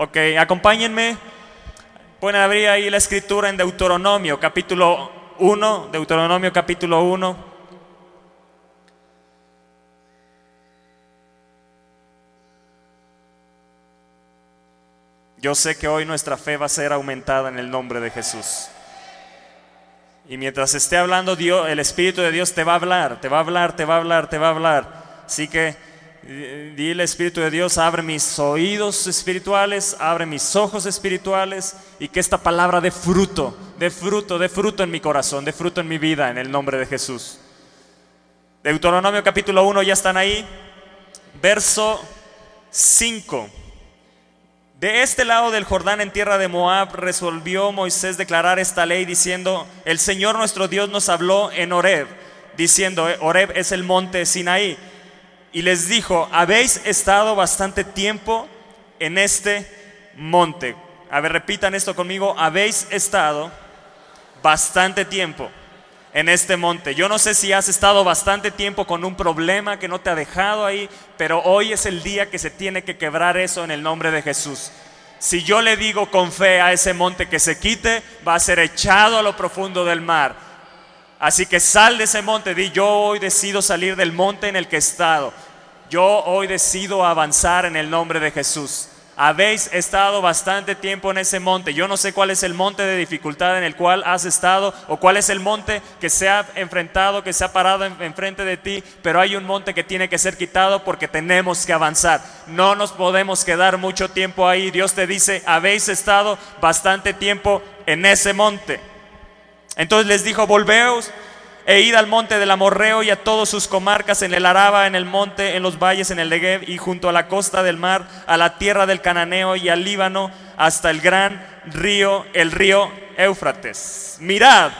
Ok, acompáñenme. Pueden abrir ahí la escritura en Deuteronomio, capítulo 1, Deuteronomio capítulo 1. Yo sé que hoy nuestra fe va a ser aumentada en el nombre de Jesús. Y mientras esté hablando Dios, el Espíritu de Dios te va a hablar, te va a hablar, te va a hablar, te va a hablar. Así que dile Espíritu de Dios, abre mis oídos espirituales, abre mis ojos espirituales y que esta palabra dé fruto, dé fruto, dé fruto en mi corazón, dé fruto en mi vida en el nombre de Jesús. Deuteronomio capítulo 1, ya están ahí. Verso 5. De este lado del Jordán, en tierra de Moab, resolvió Moisés declarar esta ley diciendo, el Señor nuestro Dios nos habló en Horeb, diciendo, Horeb es el monte Sinaí. Y les dijo, habéis estado bastante tiempo en este monte. A ver, repitan esto conmigo, habéis estado bastante tiempo en este monte. Yo no sé si has estado bastante tiempo con un problema que no te ha dejado ahí, pero hoy es el día que se tiene que quebrar eso en el nombre de Jesús. Si yo le digo con fe a ese monte que se quite, va a ser echado a lo profundo del mar. Así que sal de ese monte, di yo hoy decido salir del monte en el que he estado. Yo hoy decido avanzar en el nombre de Jesús habéis estado bastante tiempo en ese monte. Yo no sé cuál es el monte de dificultad en el cual has estado o cuál es el monte que se ha enfrentado, que se ha parado enfrente de ti, pero hay un monte que tiene que ser quitado porque tenemos que avanzar. No nos podemos quedar mucho tiempo ahí. Dios te dice, habéis estado bastante tiempo en ese monte. Entonces les dijo, volveos e id al monte del Amorreo y a todas sus comarcas, en el Araba, en el monte, en los valles, en el Negev y junto a la costa del mar, a la tierra del Cananeo y al Líbano, hasta el gran río, el río Éufrates. Mirad,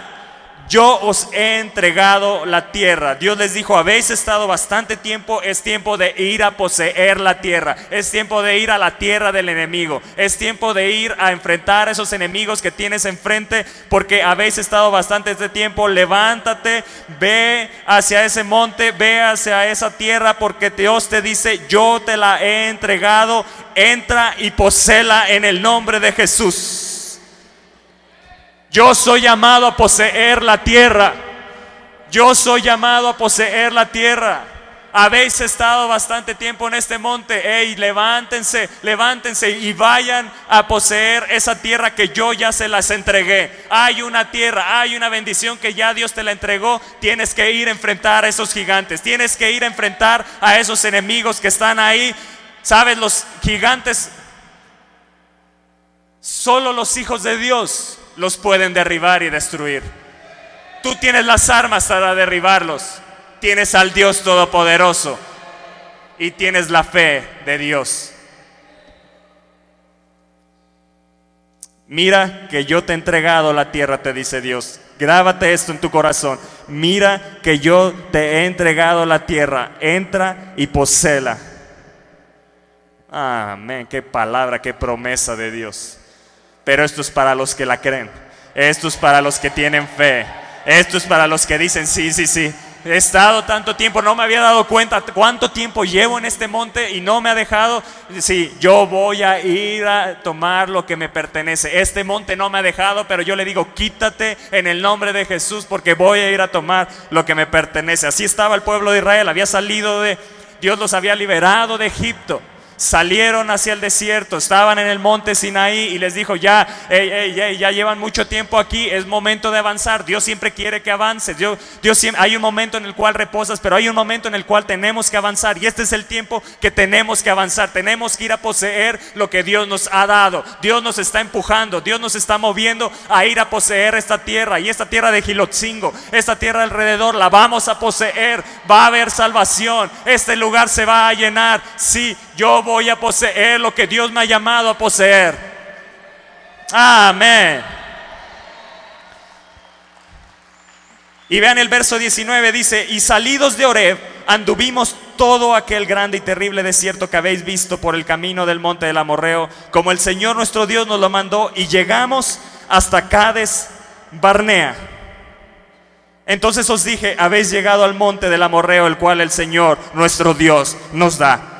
yo os he entregado la tierra. Dios les dijo, habéis estado bastante tiempo, es tiempo de ir a poseer la tierra, es tiempo de ir a la tierra del enemigo, es tiempo de ir a enfrentar a esos enemigos que tienes enfrente, porque habéis estado bastante este tiempo, levántate, ve hacia ese monte, ve hacia esa tierra, porque Dios te dice, yo te la he entregado, entra y posela en el nombre de Jesús. Yo soy llamado a poseer la tierra. Yo soy llamado a poseer la tierra. Habéis estado bastante tiempo en este monte. Levántense, levántense y vayan a poseer esa tierra que yo ya se las entregué. Hay una tierra, hay una bendición que ya Dios te la entregó. Tienes que ir a enfrentar a esos gigantes. Tienes que ir a enfrentar a esos enemigos que están ahí. Sabes, los gigantes, solo los hijos de Dios los pueden derribar y destruir. Tú tienes las armas para derribarlos. Tienes al Dios Todopoderoso y tienes la fe de Dios. Mira que yo te he entregado la tierra, te dice Dios. Grábate esto en tu corazón. Mira que yo te he entregado la tierra. Entra y posela. Amén. Qué palabra, qué promesa de Dios. Pero esto es para los que la creen. Esto es para los que tienen fe. Esto es para los que dicen, sí, sí, sí. He estado tanto tiempo, no me había dado cuenta cuánto tiempo llevo en este monte y no me ha dejado. Sí, yo voy a ir a tomar lo que me pertenece. Este monte no me ha dejado, pero yo le digo, quítate en el nombre de Jesús porque voy a ir a tomar lo que me pertenece. Así estaba el pueblo de Israel, había salido de, Dios los había liberado de Egipto salieron hacia el desierto, estaban en el monte Sinaí y les dijo, ya, ya llevan mucho tiempo aquí, es momento de avanzar. Dios siempre quiere que avances. Dios, Dios siempre, hay un momento en el cual reposas, pero hay un momento en el cual tenemos que avanzar y este es el tiempo que tenemos que avanzar. Tenemos que ir a poseer lo que Dios nos ha dado. Dios nos está empujando, Dios nos está moviendo a ir a poseer esta tierra y esta tierra de Gilotzingo, esta tierra alrededor la vamos a poseer. Va a haber salvación. Este lugar se va a llenar. Sí, yo voy a poseer lo que Dios me ha llamado a poseer. Amén. Y vean el verso 19, dice, y salidos de Oreb, anduvimos todo aquel grande y terrible desierto que habéis visto por el camino del monte del Amorreo, como el Señor nuestro Dios nos lo mandó, y llegamos hasta Cades Barnea. Entonces os dije, habéis llegado al monte del Amorreo, el cual el Señor nuestro Dios nos da.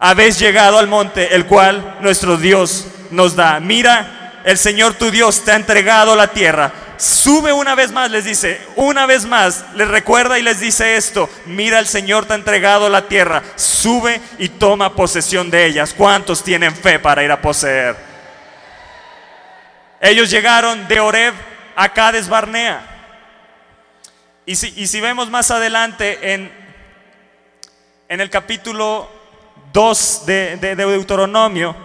Habéis llegado al monte, el cual nuestro Dios nos da. Mira, el Señor tu Dios te ha entregado la tierra. Sube una vez más, les dice, una vez más, les recuerda y les dice esto, mira, el Señor te ha entregado la tierra, sube y toma posesión de ellas. ¿Cuántos tienen fe para ir a poseer? Ellos llegaron de Oreb a Cades Barnea. Y si, y si vemos más adelante en, en el capítulo 2 de, Deuteronomio,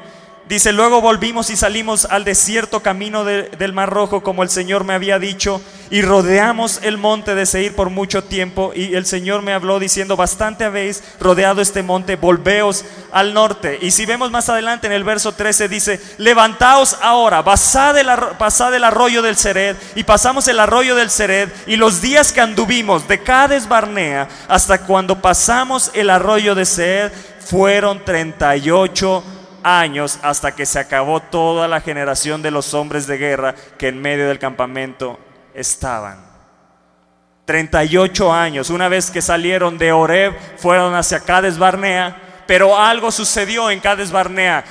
dice, luego volvimos y salimos al desierto camino del Mar Rojo como el Señor me había dicho, y rodeamos el monte de Seir por mucho tiempo, y el Señor me habló diciendo, bastante habéis rodeado este monte, volveos al norte. Y si vemos más adelante en el verso 13 dice, levantaos ahora, pasad el, pasad el arroyo del Sered, y pasamos el arroyo del Sered, y los días que anduvimos de Cades Barnea hasta cuando pasamos el arroyo de Sered, fueron 38 años hasta que se acabó toda la generación de los hombres de guerra que en medio del campamento estaban. 38 años, una vez que salieron de Oreb, fueron hacia Cades Barnea, pero algo sucedió en Cades Barnea.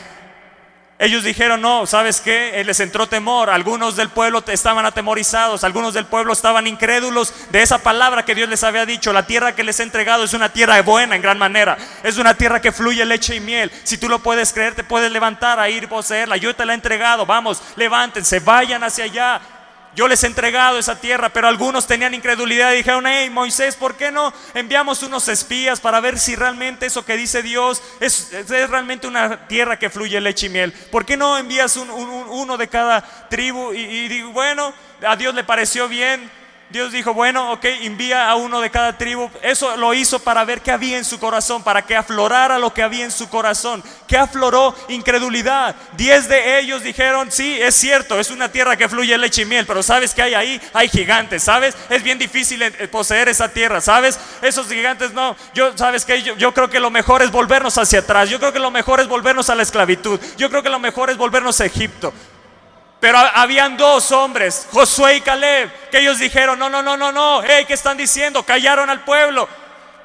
Ellos dijeron, no, ¿sabes qué? Eh, les entró temor. Algunos del pueblo estaban atemorizados, algunos del pueblo estaban incrédulos de esa palabra que Dios les había dicho. La tierra que les he entregado es una tierra buena en gran manera. Es una tierra que fluye leche y miel. Si tú lo puedes creer, te puedes levantar a ir y poseerla. Yo te la he entregado. Vamos, levántense, vayan hacia allá. Yo les he entregado esa tierra, pero algunos tenían incredulidad y dijeron, hey Moisés, ¿por qué no enviamos unos espías para ver si realmente eso que dice Dios es, realmente una tierra que fluye leche y miel? ¿Por qué no envías uno de cada tribu? Y, y digo, bueno, a Dios le pareció bien Dios dijo, bueno, ok, envía a uno de cada tribu. Eso lo hizo para ver qué había en su corazón, para que aflorara lo que había en su corazón. ¿Qué afloró? Incredulidad. Diez de ellos dijeron, sí, es cierto, es una tierra que fluye leche y miel, pero ¿sabes qué hay ahí? Hay gigantes, ¿sabes? Es bien difícil eh, poseer esa tierra, ¿sabes? Esos gigantes no. Yo, ¿sabes qué? Yo, yo creo que lo mejor es volvernos hacia atrás. Yo creo que lo mejor es volvernos a la esclavitud. Yo creo que lo mejor es volvernos a Egipto. Pero habían dos hombres, Josué y Caleb, que ellos dijeron, no, no, no, no, no, hey, ¿qué están diciendo? Callaron al pueblo.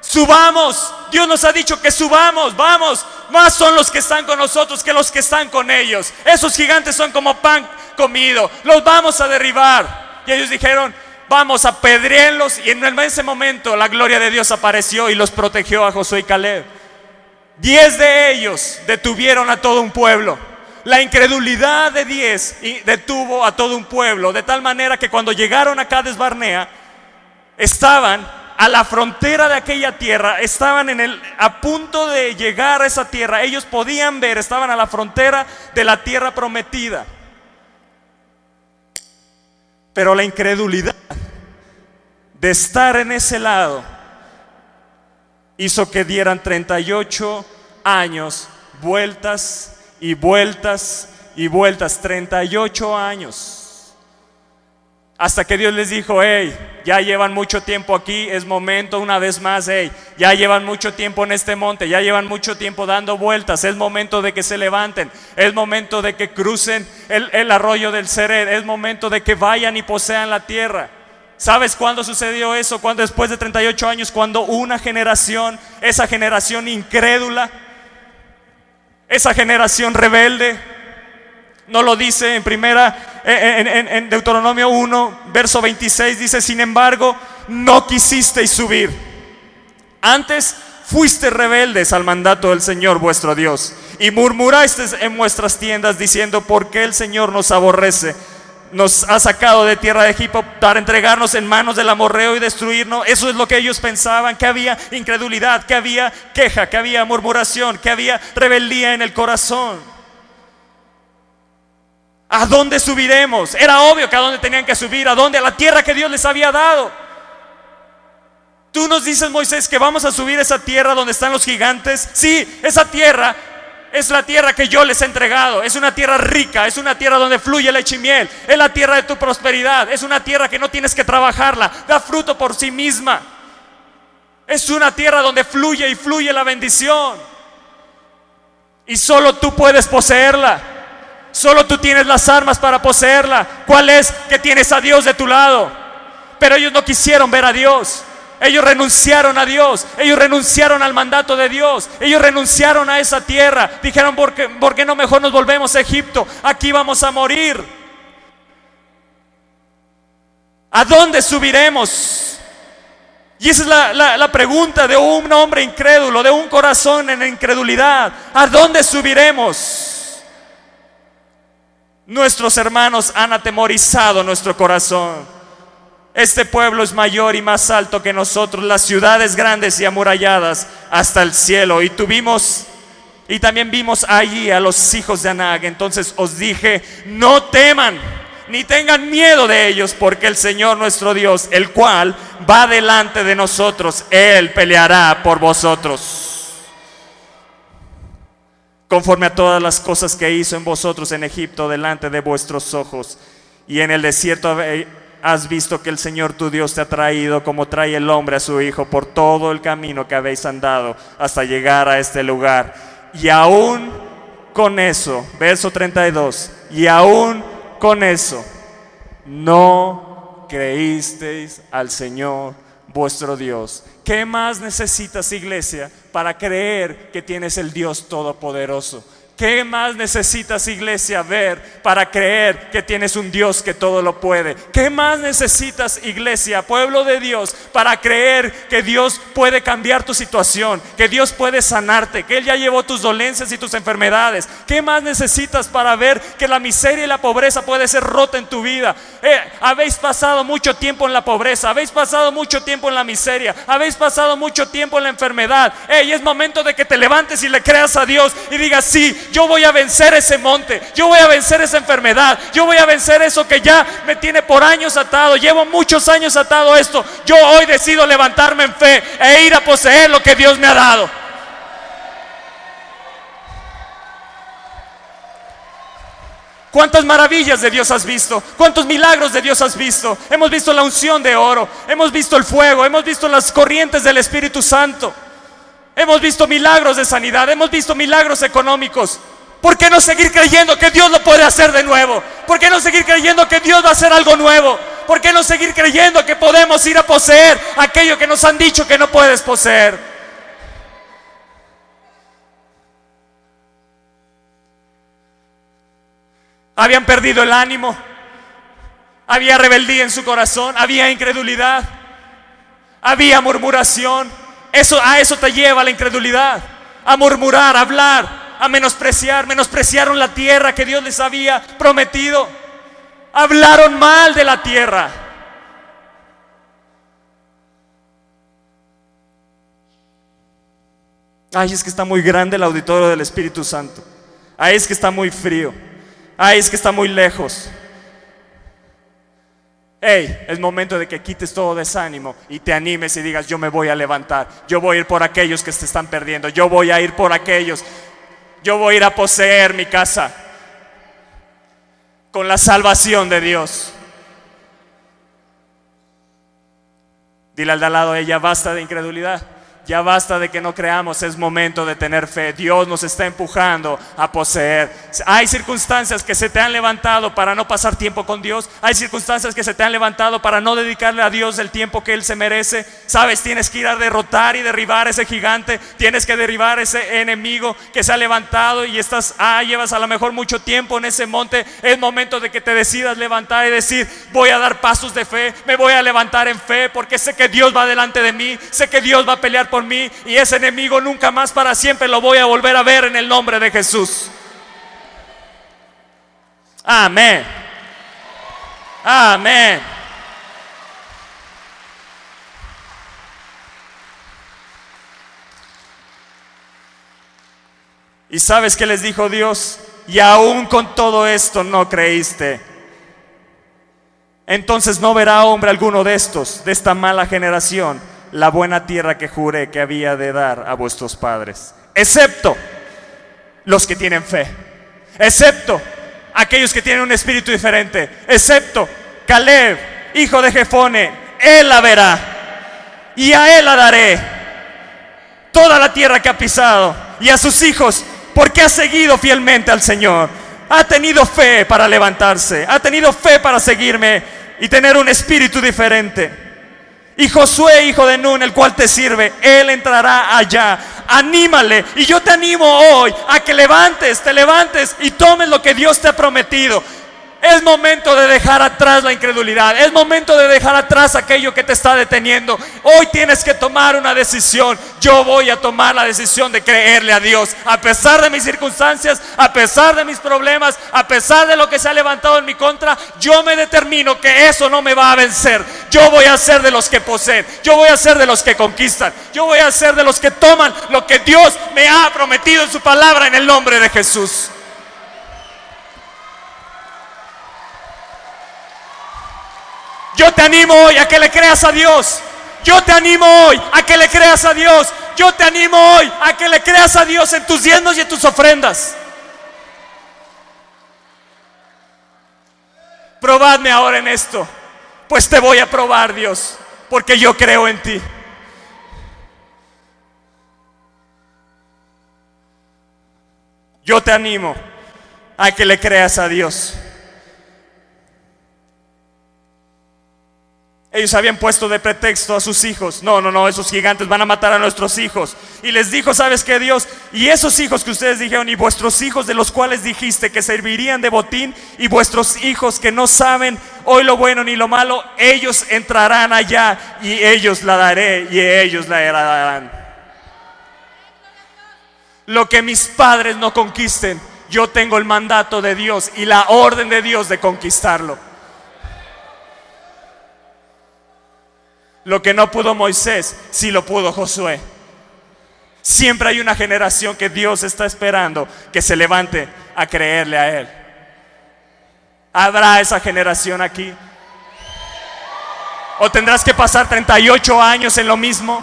Subamos, Dios nos ha dicho que subamos, vamos. Más son los que están con nosotros que los que están con ellos. Esos gigantes son como pan comido, los vamos a derribar. Y ellos dijeron, vamos a pedrearlos. Y en ese momento la gloria de Dios apareció y los protegió a Josué y Caleb. Diez de ellos detuvieron a todo un pueblo. La incredulidad de diez detuvo a todo un pueblo, de tal manera que cuando llegaron a Cades Barnea, estaban a la frontera de aquella tierra, estaban en el, a punto de llegar a esa tierra. Ellos podían ver, estaban a la frontera de la tierra prometida. Pero la incredulidad de estar en ese lado hizo que dieran 38 años vueltas y vueltas y vueltas, 38 años. Hasta que Dios les dijo, hey, ya llevan mucho tiempo aquí, es momento una vez más, hey, ya llevan mucho tiempo en este monte, ya llevan mucho tiempo dando vueltas, es momento de que se levanten, es momento de que crucen el, arroyo del Sered, es momento de que vayan y posean la tierra. ¿Sabes cuándo sucedió eso? Cuando después de 38 años, cuando una generación, esa generación incrédula, esa generación rebelde. No lo dice en primera, en, Deuteronomio 1, verso 26, dice, sin embargo, no quisisteis subir. Antes fuiste rebeldes al mandato del Señor vuestro Dios y murmurasteis en vuestras tiendas diciendo, ¿por qué el Señor nos aborrece? Nos ha sacado de tierra de Egipto para entregarnos en manos del amorreo y destruirnos. Eso es lo que ellos pensaban, que había incredulidad, que había queja, que había murmuración, que había rebeldía en el corazón. ¿A dónde subiremos? Era obvio que a dónde tenían que subir, a dónde, a la tierra que Dios les había dado. Tú nos dices, Moisés, que vamos a subir esa tierra donde están los gigantes. Sí, esa tierra es la tierra que yo les he entregado. Es una tierra rica, es una tierra donde fluye leche y miel. Es la tierra de tu prosperidad. Es una tierra que no tienes que trabajarla. Da fruto por sí misma. Es una tierra donde fluye y fluye la bendición. Y solo tú puedes poseerla. Solo tú tienes las armas para poseerla. ¿Cuál es? Que tienes a Dios de tu lado. Pero ellos no quisieron ver a Dios. Ellos renunciaron a Dios, ellos renunciaron al mandato de Dios, ellos renunciaron a esa tierra. Dijeron, ¿por qué, ¿por qué no mejor nos volvemos a Egipto? Aquí vamos a morir. ¿A dónde subiremos? Y esa es la, la, pregunta de un hombre incrédulo, de un corazón en incredulidad. ¿A dónde subiremos? Nuestros hermanos han atemorizado nuestro corazón. Este pueblo es mayor y más alto que nosotros, las ciudades grandes y amuralladas hasta el cielo. Y tuvimos, y también vimos allí a los hijos de Anag. Entonces os dije, no teman, ni tengan miedo de ellos, porque el Señor nuestro Dios, el cual va delante de nosotros, Él peleará por vosotros. Conforme a todas las cosas que hizo en vosotros en Egipto delante de vuestros ojos. Y en el desierto has visto que el Señor tu Dios te ha traído como trae el hombre a su hijo por todo el camino que habéis andado hasta llegar a este lugar. Y aún con eso, verso 32, y aún con eso, no creísteis al Señor vuestro Dios. ¿Qué más necesitas, iglesia, para creer que tienes el Dios Todopoderoso? ¿Qué más necesitas, iglesia, ver para creer que tienes un Dios que todo lo puede? ¿Qué más necesitas, iglesia, pueblo de Dios, para creer que Dios puede cambiar tu situación, que Dios puede sanarte, que Él ya llevó tus dolencias y tus enfermedades? ¿Qué más necesitas para ver que la miseria y la pobreza puede ser rota en tu vida? Eh, habéis pasado mucho tiempo en la pobreza, habéis pasado mucho tiempo en la miseria, habéis pasado mucho tiempo en la enfermedad. y es momento de que te levantes y le creas a Dios y digas, sí, yo voy a vencer ese monte, yo voy a vencer esa enfermedad, yo voy a vencer eso que ya me tiene por años atado, llevo muchos años atado a esto. Yo hoy decido levantarme en fe e ir a poseer lo que Dios me ha dado. ¿Cuántas maravillas de Dios has visto? ¿Cuántos milagros de Dios has visto? Hemos visto la unción de oro, hemos visto el fuego, hemos visto las corrientes del Espíritu Santo. Hemos visto milagros de sanidad, hemos visto milagros económicos. ¿Por qué no seguir creyendo que Dios lo puede hacer de nuevo? ¿Por qué no seguir creyendo que Dios va a hacer algo nuevo? ¿Por qué no seguir creyendo que podemos ir a poseer aquello que nos han dicho que no puedes poseer? Habían perdido el ánimo, había rebeldía en su corazón, había incredulidad, había murmuración. Eso, a eso te lleva la incredulidad, a murmurar, a hablar, a menospreciar, menospreciaron la tierra que Dios les había prometido. Hablaron mal de la tierra. Ay, es que está muy grande el auditorio del Espíritu Santo. Ay, es que está muy frío. Ay, es que está muy lejos. Hey, es momento de que quites todo desánimo y te animes y digas, yo me voy a levantar, yo voy a ir por aquellos que se están perdiendo, yo voy a ir por aquellos yo voy a ir a poseer mi casa con la salvación de Dios. Dile al de al lado, ella basta de incredulidad. Ya basta de que no creamos, es momento de tener fe. Dios nos está empujando a poseer. Hay circunstancias que se te han levantado para no pasar tiempo con Dios. Hay circunstancias que se te han levantado para no dedicarle a Dios el tiempo que Él se merece. Sabes, tienes que ir a derrotar y derribar ese gigante. Tienes que derribar ese enemigo que se ha levantado y estás, ah, llevas a lo mejor mucho tiempo en ese monte. Es momento de que te decidas levantar y decir, voy a dar pasos de fe, me voy a levantar en fe porque sé que Dios va delante de mí, sé que Dios va a pelear por mí y ese enemigo nunca más para siempre lo voy a volver a ver en el nombre de Jesús. Amén. Amén. ¿Y sabes qué les dijo Dios? Y aún con todo esto no creíste. Entonces no verá hombre alguno de estos, de esta mala generación, la buena tierra que juré que había de dar a vuestros padres, excepto los que tienen fe, excepto aquellos que tienen un espíritu diferente, excepto Caleb, hijo de Jefone, él la verá. Y a él la daré. Toda la tierra que ha pisado y a sus hijos porque ha seguido fielmente al Señor. Ha tenido fe para levantarse, ha tenido fe para seguirme y tener un espíritu diferente. Y Josué, hijo de Nun, el cual te sirve, él entrará allá. Anímale. Y yo te animo hoy a que levantes, te levantes y tomes lo que Dios te ha prometido. Es momento de dejar atrás la incredulidad. Es momento de dejar atrás aquello que te está deteniendo. Hoy tienes que tomar una decisión. Yo voy a tomar la decisión de creerle a Dios. A pesar de mis circunstancias, a pesar de mis problemas, a pesar de lo que se ha levantado en mi contra, yo me determino que eso no me va a vencer. Yo voy a ser de los que poseen. Yo voy a ser de los que conquistan. Yo voy a ser de los que toman lo que Dios me ha prometido en su palabra en el nombre de Jesús. Yo te animo hoy a que le creas a Dios. Yo te animo hoy a que le creas a Dios. Yo te animo hoy a que le creas a Dios en tus diezmos y en tus ofrendas. Probadme ahora en esto, pues te voy a probar, Dios, porque yo creo en ti. Yo te animo a que le creas a Dios. Ellos habían puesto de pretexto a sus hijos. No, no, no, esos gigantes van a matar a nuestros hijos. Y les dijo, ¿sabes qué Dios? Y esos hijos que ustedes dijeron, y vuestros hijos de los cuales dijiste que servirían de botín, y vuestros hijos que no saben hoy lo bueno ni lo malo, ellos entrarán allá y ellos la daré y ellos la heredarán. Lo que mis padres no conquisten, yo tengo el mandato de Dios y la orden de Dios de conquistarlo. Lo que no pudo Moisés, sí lo pudo Josué. Siempre hay una generación que Dios está esperando que se levante a creerle a Él. ¿Habrá esa generación aquí? ¿O tendrás que pasar 38 años en lo mismo?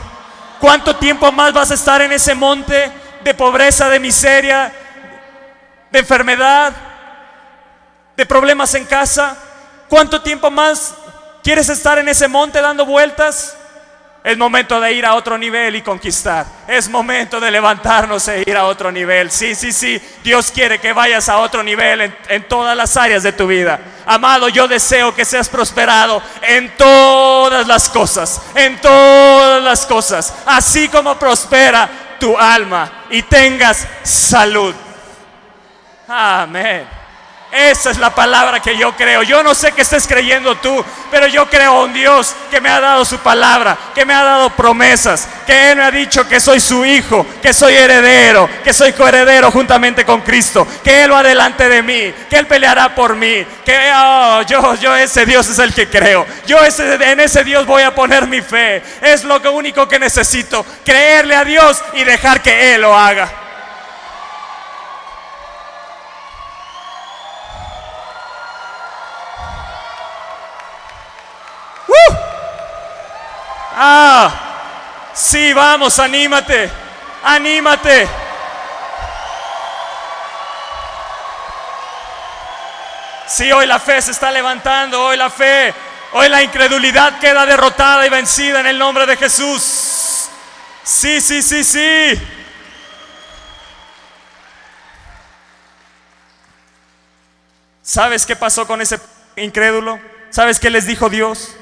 ¿Cuánto tiempo más vas a estar en ese monte de pobreza, de miseria, de enfermedad, de problemas en casa? ¿Cuánto tiempo más ¿Quieres estar en ese monte dando vueltas? Es momento de ir a otro nivel y conquistar. Es momento de levantarnos e ir a otro nivel. Sí, sí, sí. Dios quiere que vayas a otro nivel en, en, todas las áreas de tu vida. Amado, yo deseo que seas prosperado en todas las cosas. En todas las cosas. Así como prospera tu alma y tengas salud. Amén. Esa es la palabra que yo creo. Yo no sé qué estés creyendo tú, pero yo creo en Dios que me ha dado su palabra, que me ha dado promesas, que Él me ha dicho que soy su hijo, que soy heredero, que soy coheredero juntamente con Cristo, que Él va delante de mí, que Él peleará por mí, que oh, yo, yo ese Dios es el que creo. Yo ese, en ese Dios voy a poner mi fe. Es lo único que necesito, creerle a Dios y dejar que Él lo haga. Ah, sí, vamos, anímate, anímate. Sí, hoy la fe se está levantando, hoy la fe, hoy la incredulidad queda derrotada y vencida en el nombre de Jesús. Sí, sí, sí, sí. ¿Sabes qué pasó con ese incrédulo? ¿Sabes qué les dijo Dios?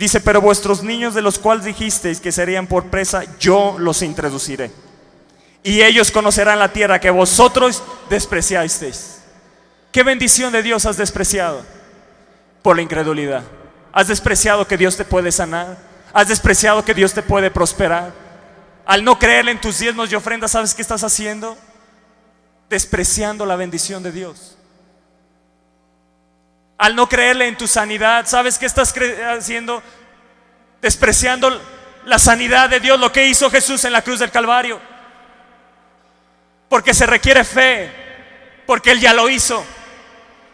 Dice, pero vuestros niños de los cuales dijisteis que serían por presa, yo los introduciré. Y ellos conocerán la tierra que vosotros despreciasteis. ¿Qué bendición de Dios has despreciado? Por la incredulidad. ¿Has despreciado que Dios te puede sanar? ¿Has despreciado que Dios te puede prosperar? Al no creerle en tus diezmos y ofrendas, ¿sabes qué estás haciendo? Despreciando la bendición de Dios al no creerle en tu sanidad, ¿sabes qué estás haciendo? Despreciando la sanidad de Dios, lo que hizo Jesús en la cruz del Calvario. Porque se requiere fe, porque Él ya lo hizo.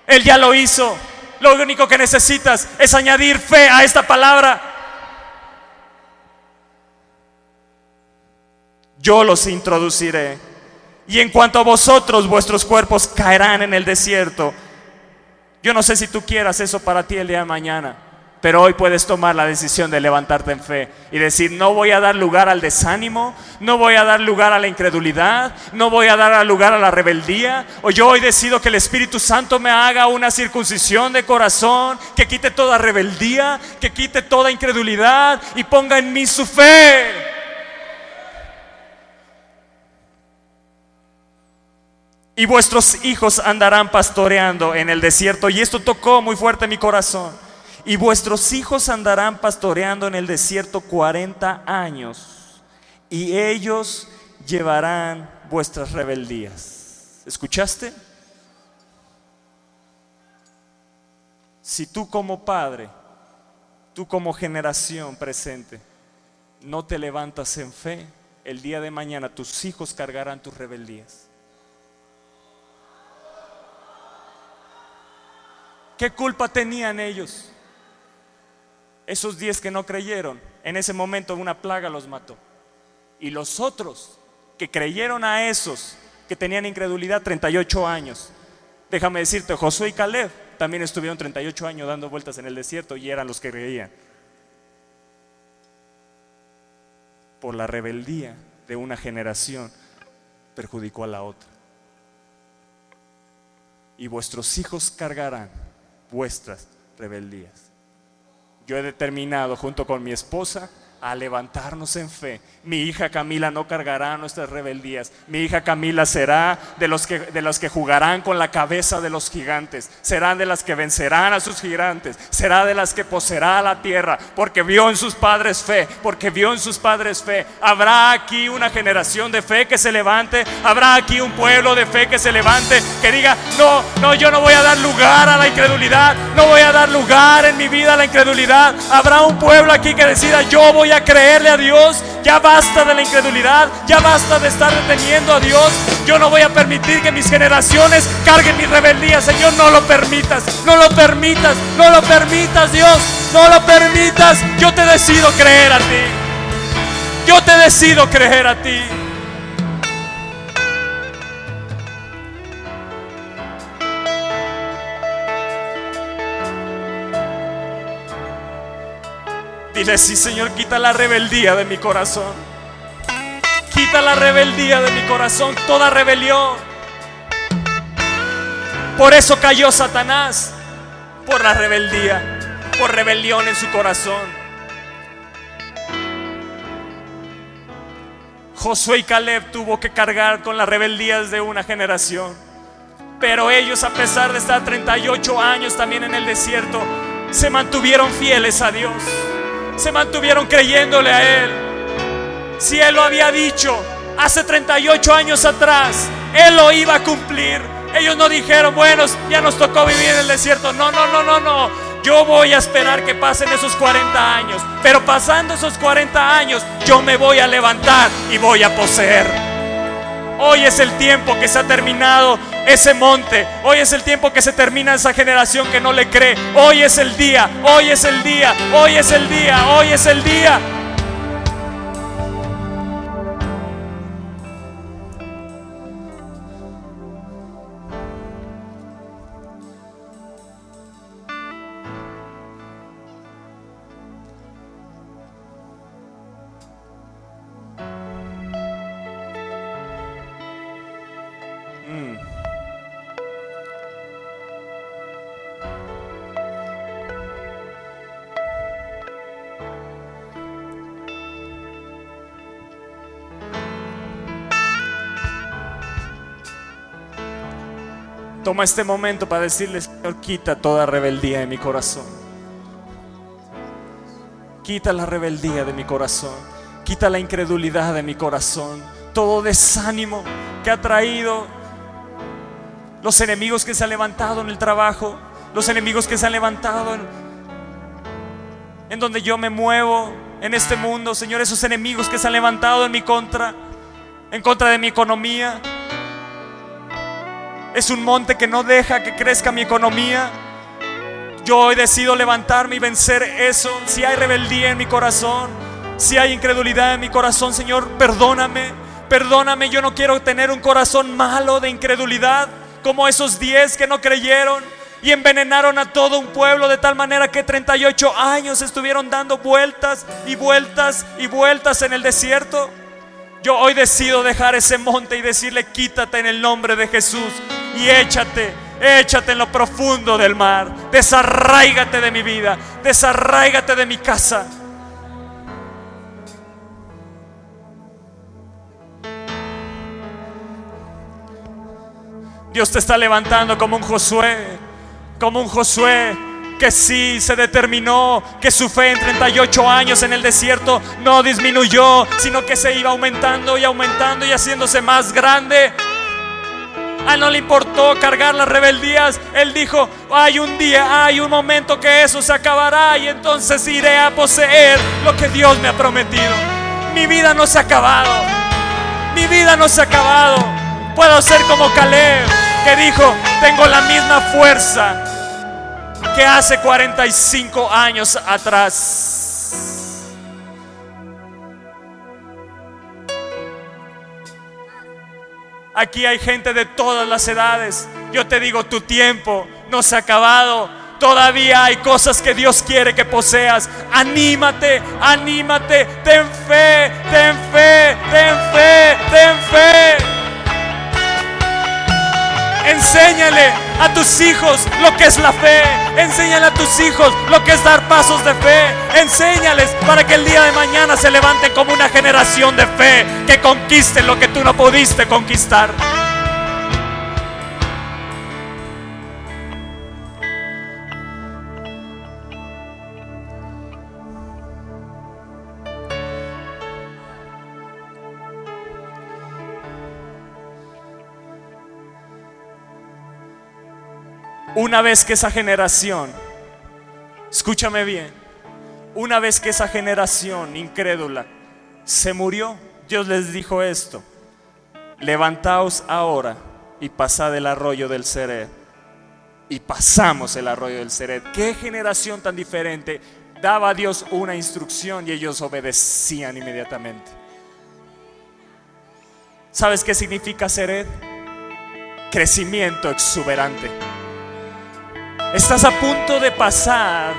Él ya lo hizo. Lo único que necesitas es añadir fe a esta palabra. Yo los introduciré. Y en cuanto a vosotros, vuestros cuerpos caerán en el desierto yo no sé si tú quieras eso para ti el día de mañana. Pero hoy puedes tomar la decisión de levantarte en fe y decir, no voy a dar lugar al desánimo, no voy a dar lugar a la incredulidad, no voy a dar lugar a la rebeldía. O yo hoy decido que el Espíritu Santo me haga una circuncisión de corazón, que quite toda rebeldía, que quite toda incredulidad y ponga en mí su fe. Y vuestros hijos andarán pastoreando en el desierto. Y esto tocó muy fuerte mi corazón y vuestros hijos andarán pastoreando en el desierto 40 años, y ellos llevarán vuestras rebeldías. ¿Escuchaste? Si tú como padre, tú como generación presente, no te levantas en fe, el día de mañana tus hijos cargarán tus rebeldías. ¿Qué culpa tenían ellos? Esos diez que no creyeron, en ese momento una plaga los mató. Y los otros que creyeron a esos que tenían incredulidad 38 años. Déjame decirte, Josué y Caleb también estuvieron 38 años dando vueltas en el desierto y eran los que creían. Por la rebeldía de una generación perjudicó a la otra. Y vuestros hijos cargarán vuestras rebeldías. Yo he determinado junto con mi esposa a levantarnos en fe. Mi hija Camila no cargará nuestras rebeldías. Mi hija Camila será de los, que, de los que jugarán con la cabeza de los gigantes. Será de las que vencerán a sus gigantes. Será de las que poseerá la tierra. Porque vio en sus padres fe. Porque vio en sus padres fe. Habrá aquí una generación de fe que se levante. Habrá aquí un pueblo de fe que se levante. Que diga, no, no, yo no voy a dar lugar a la incredulidad. No voy a dar lugar en mi vida a la incredulidad. Habrá un pueblo aquí que decida, yo voy a creerle a Dios. Ya basta de la incredulidad, ya basta de estar deteniendo a Dios. Yo no voy a permitir que mis generaciones carguen mi rebeldía. Señor, no lo permitas, no lo permitas, no lo permitas, Dios, no lo permitas. Yo te decido creer a ti. Yo te decido creer a ti. Sí Señor, quita la rebeldía de mi corazón. Quita la rebeldía de mi corazón, toda rebelión. Por eso cayó Satanás, por la rebeldía, por rebelión en su corazón. Josué y Caleb tuvo que cargar con las rebeldías de una generación. Pero ellos, a pesar de estar 38 años también en el desierto, se mantuvieron fieles a Dios se mantuvieron creyéndole a Él. Si Él lo había dicho hace 38 años atrás, Él lo iba a cumplir. Ellos no dijeron, bueno, ya nos tocó vivir en el desierto. No, no, no, no, no. Yo voy a esperar que pasen esos 40 años. Pero pasando esos 40 años, yo me voy a levantar y voy a poseer. Hoy es el tiempo que se ha terminado ese monte. Hoy es el tiempo que se termina esa generación que no le cree. Hoy es el día, hoy es el día, hoy es el día, hoy es el día. Toma este momento para decirle, Señor, quita toda rebeldía de mi corazón. Quita la rebeldía de mi corazón. Quita la incredulidad de mi corazón. Todo desánimo que ha traído los enemigos que se han levantado en el trabajo. Los enemigos que se han levantado en, en donde yo me muevo en este mundo. Señor, esos enemigos que se han levantado en mi contra. En contra de mi economía es un monte que no deja que crezca mi economía. Yo hoy decido levantarme y vencer eso. Si hay rebeldía en mi corazón, si hay incredulidad en mi corazón, Señor, perdóname. Perdóname, yo no quiero tener un corazón malo de incredulidad como esos diez que no creyeron. y envenenaron a todo un pueblo de tal manera que 38 años estuvieron dando vueltas y vueltas y vueltas en el desierto. Yo hoy decido dejar ese monte y decirle, quítate en el nombre de Jesús y échate, échate en lo profundo del mar. Desarráigate de mi vida, desarráigate de mi casa. Dios te está levantando como un Josué, como un Josué que sí se determinó que su fe en 38 años en el desierto no disminuyó, sino que se iba aumentando y aumentando y haciéndose más grande. A él no le importó cargar las rebeldías. Él dijo, hay un día, hay un momento que eso se acabará y entonces iré a poseer lo que Dios me ha prometido. Mi vida no se ha acabado. Mi vida no se ha acabado. Puedo ser como Caleb que dijo, tengo la misma fuerza que hace 45 años atrás. Aquí hay gente de todas las edades. Yo te digo, tu tiempo no se ha acabado. Todavía hay cosas que Dios quiere que poseas. Anímate, anímate. Ten fe, ten fe, ten fe, ten fe. Enséñale a tus hijos lo que es la fe. Enséñale a tus hijos lo que es dar pasos de fe. Enséñales para que el día de mañana se levanten como una generación de fe que conquiste lo que tú no pudiste conquistar. Una vez que esa generación, escúchame bien, una vez que esa generación incrédula se murió, Dios les dijo esto, levantaos ahora y pasad el arroyo del Seret. Y pasamos el arroyo del Seret. ¿Qué generación tan diferente? Daba a Dios una instrucción y ellos obedecían inmediatamente. ¿Sabes qué significa Seret? Crecimiento exuberante. Estás a punto de pasar,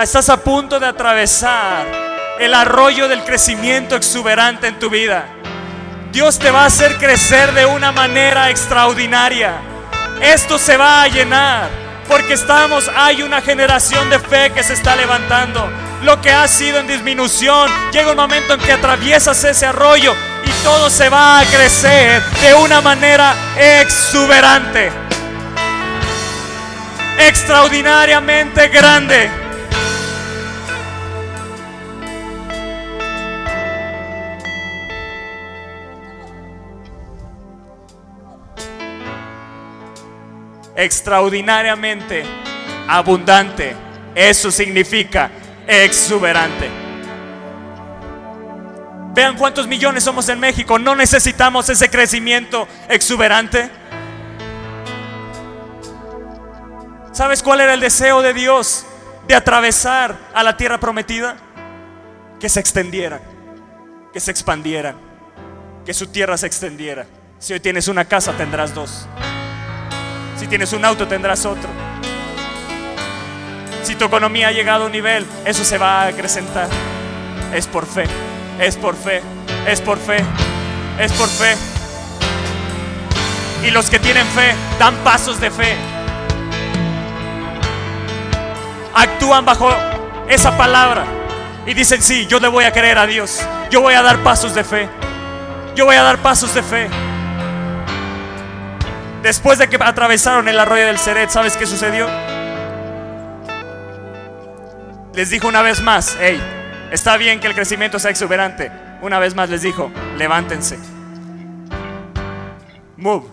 estás a punto de atravesar el arroyo del crecimiento exuberante en tu vida. Dios te va a hacer crecer de una manera extraordinaria. Esto se va a llenar porque estamos, hay una generación de fe que se está levantando. Lo que ha sido en disminución, llega un momento en que atraviesas ese arroyo y todo se va a crecer de una manera exuberante extraordinariamente grande. Extraordinariamente abundante. Eso significa exuberante. Vean cuántos millones somos en México. No necesitamos ese crecimiento exuberante. ¿Sabes cuál era el deseo de Dios de atravesar a la tierra prometida? Que se extendieran, que se expandieran, que su tierra se extendiera. Si hoy tienes una casa, tendrás dos. Si tienes un auto, tendrás otro. Si tu economía ha llegado a un nivel, eso se va a acrecentar. Es por fe, es por fe, es por fe, es por fe. Y los que tienen fe dan pasos de fe actúan bajo esa palabra y dicen, sí, yo le voy a creer a Dios, yo voy a dar pasos de fe, yo voy a dar pasos de fe. Después de que atravesaron el arroyo del Seret, ¿sabes qué sucedió? Les dijo una vez más, hey, está bien que el crecimiento sea exuberante. Una vez más les dijo, levántense. Move.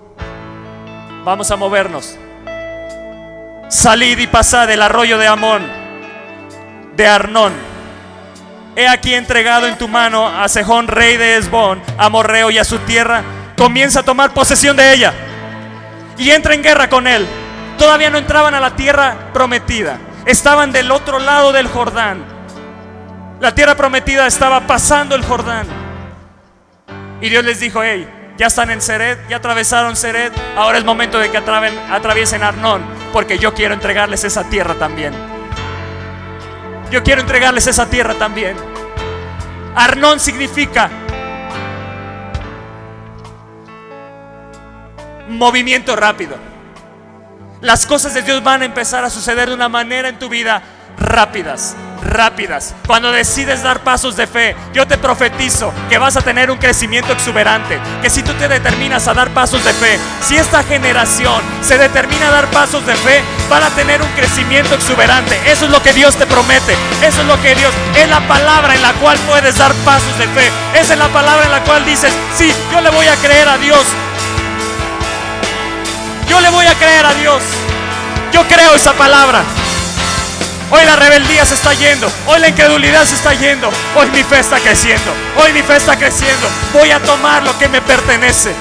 Vamos a movernos. Salid y pasad el arroyo de Amón, de Arnón. He aquí entregado en tu mano a Sejón, rey de Esbón, a Morreo y a su tierra. Comienza a tomar posesión de ella y entra en guerra con él. Todavía no entraban a la tierra prometida. Estaban del otro lado del Jordán. La tierra prometida estaba pasando el Jordán. Y Dios les dijo, hey, ya están en Seret, ya atravesaron Seret, ahora es momento de que atraviesen Arnón porque yo quiero entregarles esa tierra también. Yo quiero entregarles esa tierra también. Arnón significa movimiento rápido. Las cosas de Dios van a empezar a suceder de una manera en tu vida rápidas rápidas. Cuando decides dar pasos de fe, yo te profetizo que vas a tener un crecimiento exuberante. Que si tú te determinas a dar pasos de fe, si esta generación se determina a dar pasos de fe, van a tener un crecimiento exuberante. Eso es lo que Dios te promete. Eso es lo que Dios es la palabra en la cual puedes dar pasos de fe. Esa es la palabra en la cual dices, sí, yo le voy a creer a Dios. Yo le voy a creer a Dios. Yo creo esa palabra. Hoy la rebeldía se está yendo. Hoy la incredulidad se está yendo. Hoy mi fe está creciendo. Hoy mi fe está creciendo. Voy a tomar lo que me pertenece.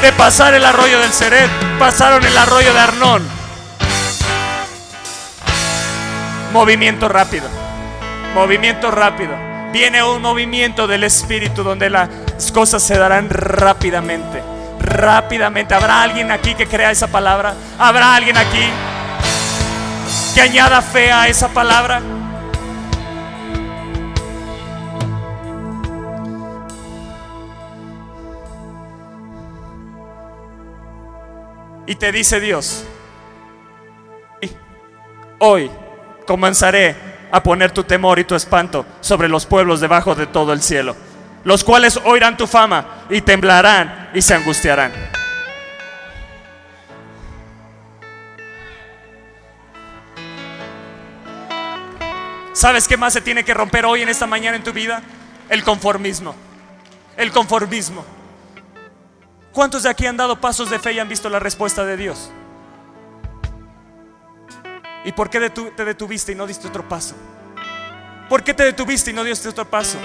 De pasar el arroyo del Seret, pasaron el arroyo de Arnón. Movimiento rápido. Movimiento rápido. Viene un movimiento del Espíritu donde las cosas se darán rápidamente. Rápidamente. ¿Habrá alguien aquí que crea esa palabra? ¿Habrá alguien aquí? Que añada fe a esa palabra. Y te dice Dios, hoy comenzaré a poner tu temor y tu espanto sobre los pueblos debajo de todo el cielo, los cuales oirán tu fama y temblarán y se angustiarán. ¿Sabes qué más se tiene que romper hoy en esta mañana en tu vida? El conformismo. El conformismo. ¿Cuántos de aquí han dado pasos de fe y han visto la respuesta de Dios? ¿Y por qué te detuviste y no diste otro paso? ¿Por qué te detuviste y no diste otro paso?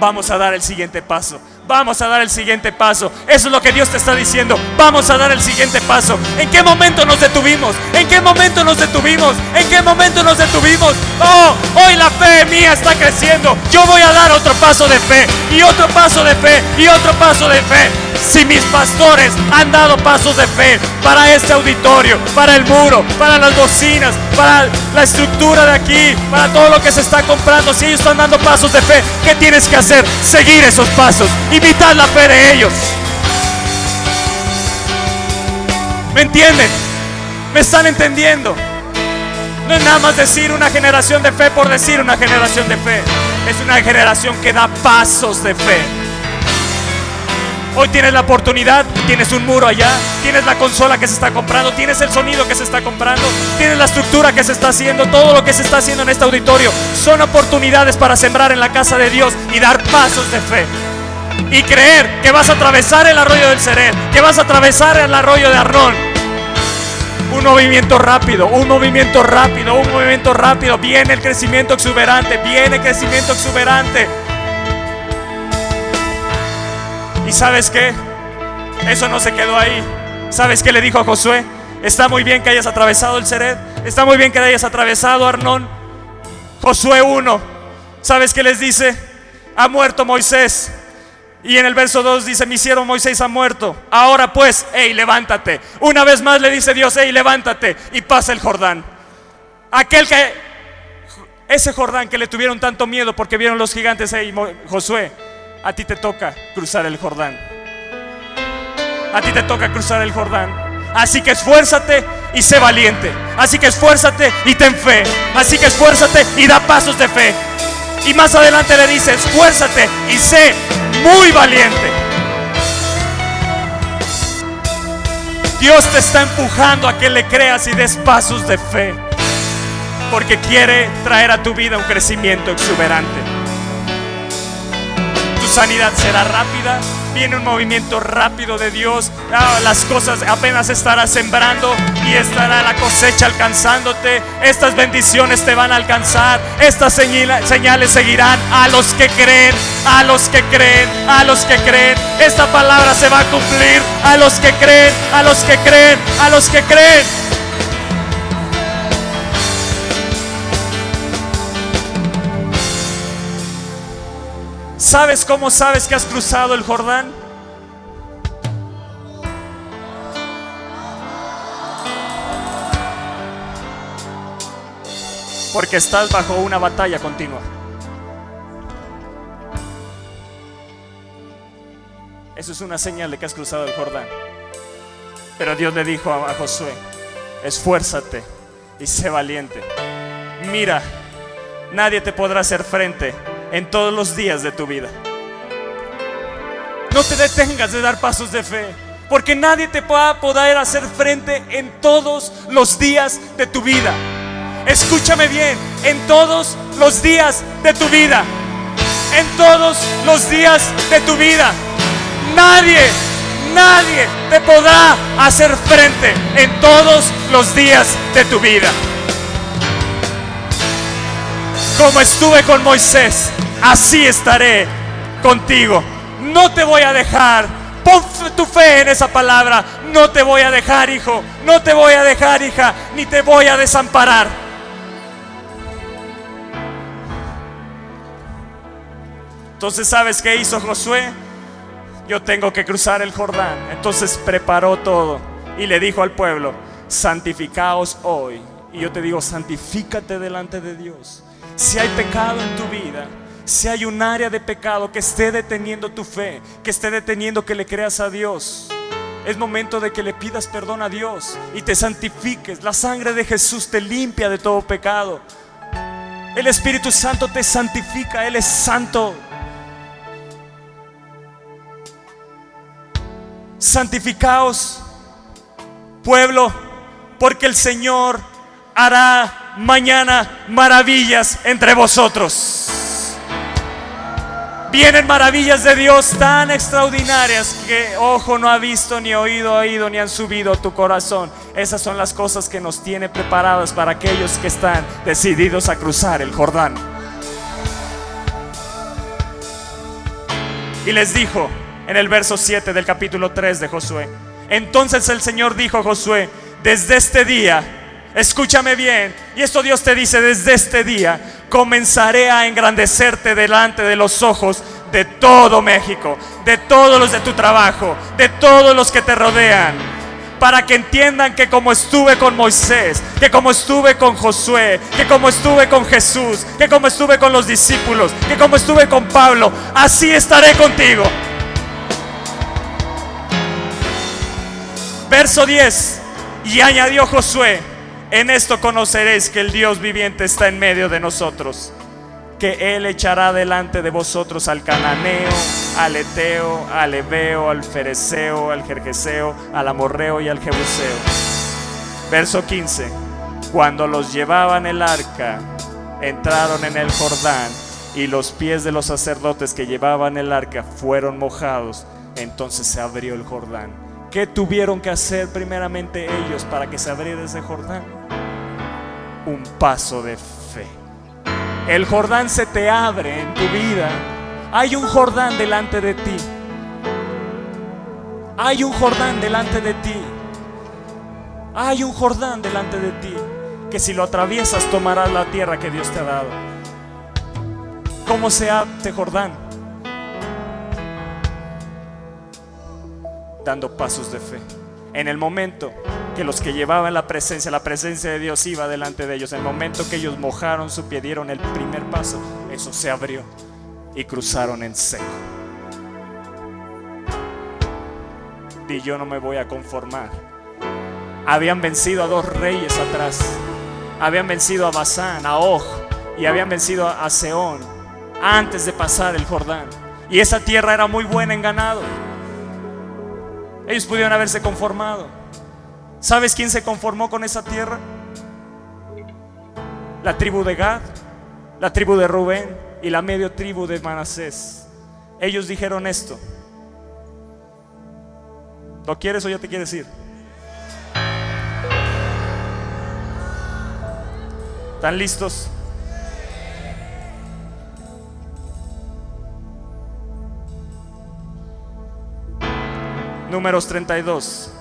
Vamos a dar el siguiente paso. Vamos a dar el siguiente paso. Eso es lo que Dios te está diciendo. Vamos a dar el siguiente paso. ¿En qué momento nos detuvimos? ¿En qué momento nos detuvimos? ¿En qué momento nos detuvimos? Oh, hoy la fe mía está creciendo. Yo voy a dar otro paso de fe y otro paso de fe y otro paso de fe. Si mis pastores han dado pasos de fe para este auditorio, para el muro, para las bocinas, para la estructura de aquí, para todo lo que se está comprando, si ellos están dando pasos de fe, ¿qué tienes que hacer? Seguir esos pasos, imitar la fe de ellos. ¿Me entienden? ¿Me están entendiendo? No es nada más decir una generación de fe por decir una generación de fe. Es una generación que da pasos de fe. Hoy tienes la oportunidad, tienes un muro allá, tienes la consola que se está comprando, tienes el sonido que se está comprando, tienes la estructura que se está haciendo, todo lo que se está haciendo en este auditorio. Son oportunidades para sembrar en la casa de Dios y dar pasos de fe. Y creer que vas a atravesar el arroyo del Seret, que vas a atravesar el arroyo de Arnón. Un movimiento rápido, un movimiento rápido, un movimiento rápido. Viene el crecimiento exuberante, viene el crecimiento exuberante. ¿Y sabes qué? Eso no se quedó ahí. ¿Sabes qué le dijo a Josué? Está muy bien que hayas atravesado el Seret. Está muy bien que hayas atravesado Arnón. Josué 1. ¿Sabes qué les dice? Ha muerto Moisés. Y en el verso 2 dice, mi siervo Moisés ha muerto. Ahora pues, hey, levántate. Una vez más le dice Dios, hey, levántate y pasa el Jordán. Aquel que, ese Jordán que le tuvieron tanto miedo porque vieron los gigantes, hey, Josué, a ti te toca cruzar el Jordán. A ti te toca cruzar el Jordán. Así que esfuérzate y sé valiente. Así que esfuérzate y ten fe. Así que esfuérzate y da pasos de fe. Y más adelante le dice, esfuérzate y sé muy valiente. Dios te está empujando a que le creas y des pasos de fe. Porque quiere traer a tu vida un crecimiento exuberante sanidad será rápida. Viene un movimiento rápido de Dios. Ah, las cosas apenas estará sembrando y estará la cosecha alcanzándote. Estas bendiciones te van a alcanzar. Estas señales seguirán a los que creen, a los que creen, a los que creen. Esta palabra se va a cumplir a los que creen, a los que creen, a los que creen. ¿Sabes cómo sabes que has cruzado el Jordán? Porque estás bajo una batalla continua. Eso es una señal de que has cruzado el Jordán. Pero Dios le dijo a, Josué, esfuérzate y sé valiente. Mira, nadie te podrá hacer frente en todos los días de tu vida. No te detengas de dar pasos de fe, porque nadie te va a poder hacer frente en todos los días de tu vida. Escúchame bien, en todos los días de tu vida. En todos los días de tu vida. Nadie, nadie te podrá hacer frente en todos los días de tu vida. Como estuve con Moisés, así estaré contigo. No te voy a dejar. Pon tu fe en esa palabra. No te voy a dejar, hijo. No te voy a dejar, hija. Ni te voy a desamparar. Entonces, ¿sabes qué hizo Josué? Yo tengo que cruzar el Jordán. Entonces preparó todo y le dijo al pueblo, santificaos hoy. Y yo te digo, santifícate delante de Dios. Si hay pecado en tu vida, si hay un área de pecado que esté deteniendo tu fe, que esté deteniendo que le creas a Dios, es momento de que le pidas perdón a Dios y te santifiques. La sangre de Jesús te limpia de todo pecado. El Espíritu Santo te santifica, Él es santo. Santificaos, pueblo, porque el Señor hará mañana maravillas entre vosotros. Vienen maravillas de Dios tan extraordinarias que ojo no ha visto, ni oído ha oído, ni han subido tu corazón. Esas son las cosas que nos tiene preparadas para aquellos que están decididos a cruzar el Jordán. Y les dijo en el verso 7 del capítulo 3 de Josué. Entonces el Señor dijo a Josué, desde este día, escúchame bien, y esto Dios te dice, desde este día comenzaré a engrandecerte delante de los ojos de todo México, de todos los de tu trabajo, de todos los que te rodean para que entiendan que como estuve con Moisés, que como estuve con Josué, que como estuve con Jesús, que como estuve con los discípulos, que como estuve con Pablo, así estaré contigo. Verso 10. Y añadió Josué, en esto conoceréis que el Dios viviente está en medio de nosotros, que Él echará delante de vosotros al cananeo, al eteo, al ebeo, al fereceo, al jerjeseo, al amorreo y al jebuseo. Verso 15. Cuando los llevaban el arca, entraron en el Jordán y los pies de los sacerdotes que llevaban el arca fueron mojados. Entonces se abrió el Jordán ¿Qué tuvieron que hacer primeramente ellos para que se abriera ese Jordán? Un paso de fe. El Jordán se te abre en tu vida. Hay un Jordán delante de ti. Hay un Jordán delante de ti. Hay un Jordán delante de ti. Que si lo atraviesas tomarás la tierra que Dios te ha dado. ¿Cómo se abre este Jordán? Dando pasos de fe. En el momento que los que llevaban la presencia, la presencia de Dios iba delante de ellos, en el momento que ellos mojaron su pie, dieron el primer paso, eso se abrió y cruzaron en seco. Y yo no me voy a conformar. Habían vencido a dos reyes atrás. Habían vencido a Basán, a Og y habían vencido a Seón antes de pasar el Jordán. Y esa tierra era muy buena en ganado. Ellos pudieron haberse conformado. ¿Sabes quién se conformó con esa tierra? La tribu de Gad, la tribu de Rubén y la medio tribu de Manasés. Ellos dijeron esto. ¿Lo quieres o ya te quieres ir? ¿Están listos? Números 32.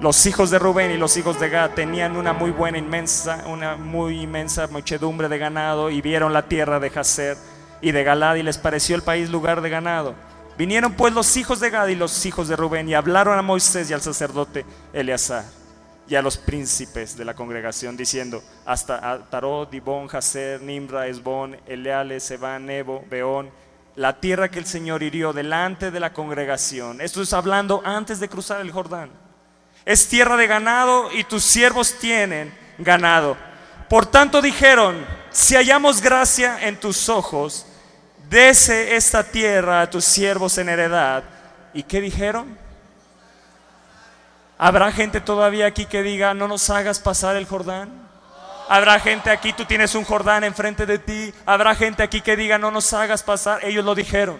Los hijos de Rubén y los hijos de Gad tenían una muy buena inmensa, una muy inmensa muchedumbre de ganado y vieron la tierra de Jacer y de Galad y les pareció el país lugar de ganado. Vinieron pues los hijos de Gad y los hijos de Rubén y hablaron a Moisés y al sacerdote Eleazar y a los príncipes de la congregación diciendo, hasta Tarot, Dibón, Jaser, Nimra, Esbón, Eleale, Sebán, Nebo, Beón, la tierra que el Señor hirió delante de la congregación. Esto es hablando antes de cruzar el Jordán. Es tierra de ganado y tus siervos tienen ganado. Por tanto dijeron, si hallamos gracia en tus ojos, dese esta tierra a tus siervos en heredad. ¿Y qué dijeron? ¿Habrá gente todavía aquí que diga, no nos hagas pasar el Jordán? Habrá gente aquí, tú tienes un Jordán enfrente de ti. Habrá gente aquí que diga, no nos hagas pasar. Ellos lo dijeron.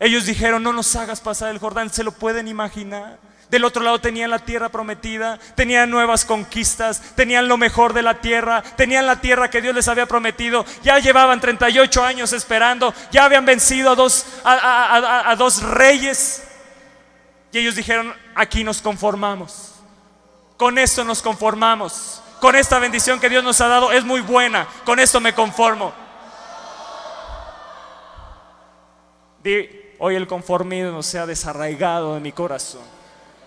Ellos dijeron, no nos hagas pasar el Jordán. ¿Se lo pueden imaginar? Del otro lado tenían la tierra prometida, tenían nuevas conquistas, tenían lo mejor de la tierra, tenían la tierra que Dios les había prometido. Ya llevaban 38 años esperando, ya habían vencido a dos, a, dos reyes. Y ellos dijeron, aquí nos conformamos. Con esto nos conformamos. Con esta bendición que Dios nos ha dado es muy buena. Con esto me conformo. hoy el conformismo se ha desarraigado de mi corazón.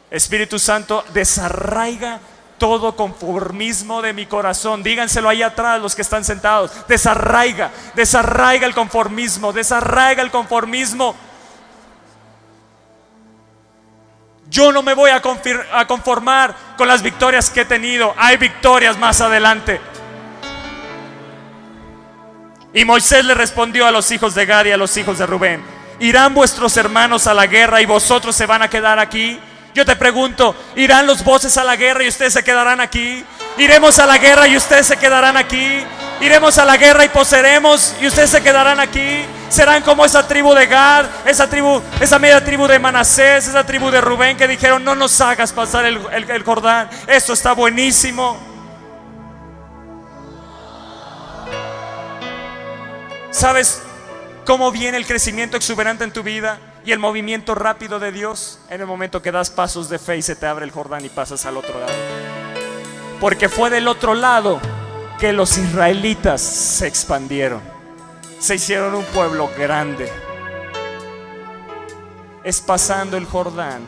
Espíritu Santo, desarraiga todo conformismo de mi corazón. Díganselo ahí atrás los que están sentados. Desarraiga, desarraiga el conformismo, desarraiga el conformismo. Yo no me voy a, conformar con las victorias que he tenido. Hay victorias más adelante. Y Moisés le respondió a los hijos de Gad y a los hijos de Rubén, ¿irán vuestros hermanos a la guerra y vosotros se van a quedar aquí? Yo te pregunto, ¿irán los voces a la guerra y ustedes se quedarán aquí? ¿Iremos a la guerra y ustedes se quedarán aquí? ¿Iremos a la guerra y poseeremos y ustedes se quedarán aquí? Serán como esa tribu de Gad, esa tribu, esa media tribu de Manasés, esa tribu de Rubén que dijeron, no nos hagas pasar el, el Jordán. Esto está buenísimo. ¿Sabes cómo viene el crecimiento exuberante en tu vida? y el movimiento rápido de Dios en el momento que das pasos de fe y se te abre el Jordán y pasas al otro lado. Porque fue del otro lado que los israelitas se expandieron. Se hicieron un pueblo grande. Es pasando el Jordán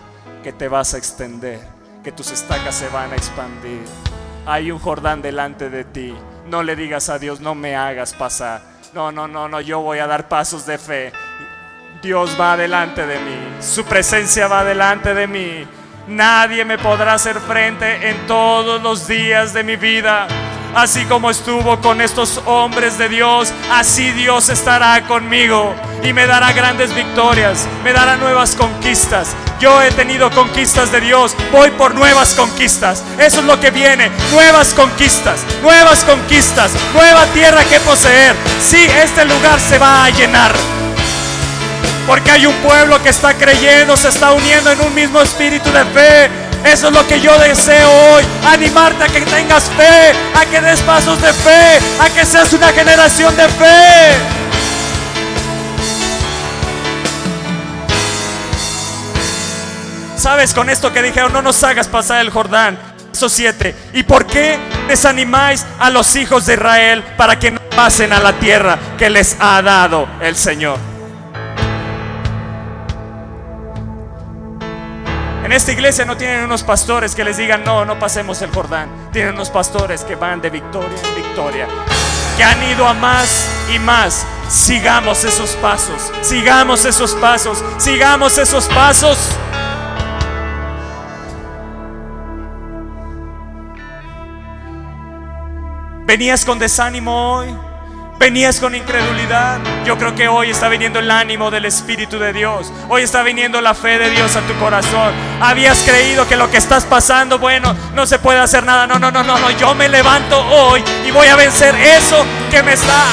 que te vas a extender, que tus estacas se van a expandir. Hay un Jordán delante de ti. No le digas a Dios, no me hagas pasar. No, no, no, no, yo voy a dar pasos de fe. Dios va delante de mí, su presencia va delante de mí. Nadie me podrá hacer frente en todos los días de mi vida. Así como estuvo con estos hombres de Dios, así Dios estará conmigo y me dará grandes victorias, me dará nuevas conquistas. Yo he tenido conquistas de Dios, voy por nuevas conquistas. Eso es lo que viene, nuevas conquistas, nuevas conquistas, nueva tierra que poseer. Sí, este lugar se va a llenar. Porque hay un pueblo que está creyendo, se está uniendo en un mismo espíritu de fe. Eso es lo que yo deseo hoy. Animarte a que tengas fe, a que des pasos de fe, a que seas una generación de fe. Sabes, con esto que dijeron, no nos hagas pasar el Jordán. Eso 7. ¿Y por qué desanimáis a los hijos de Israel para que no pasen a la tierra que les ha dado el Señor? En esta iglesia no tienen unos pastores que les digan, no, no pasemos el Jordán. Tienen unos pastores que van de victoria en victoria, que han ido a más y más. Sigamos esos pasos, sigamos esos pasos, sigamos esos pasos. ¿Venías con desánimo hoy? Venías con incredulidad. Yo creo que hoy está viniendo el ánimo del Espíritu de Dios. Hoy está viniendo la fe de Dios a tu corazón. Habías creído que lo que estás pasando, bueno, no se puede hacer nada. No, no, no, no, no. Yo me levanto hoy y voy a vencer eso que me está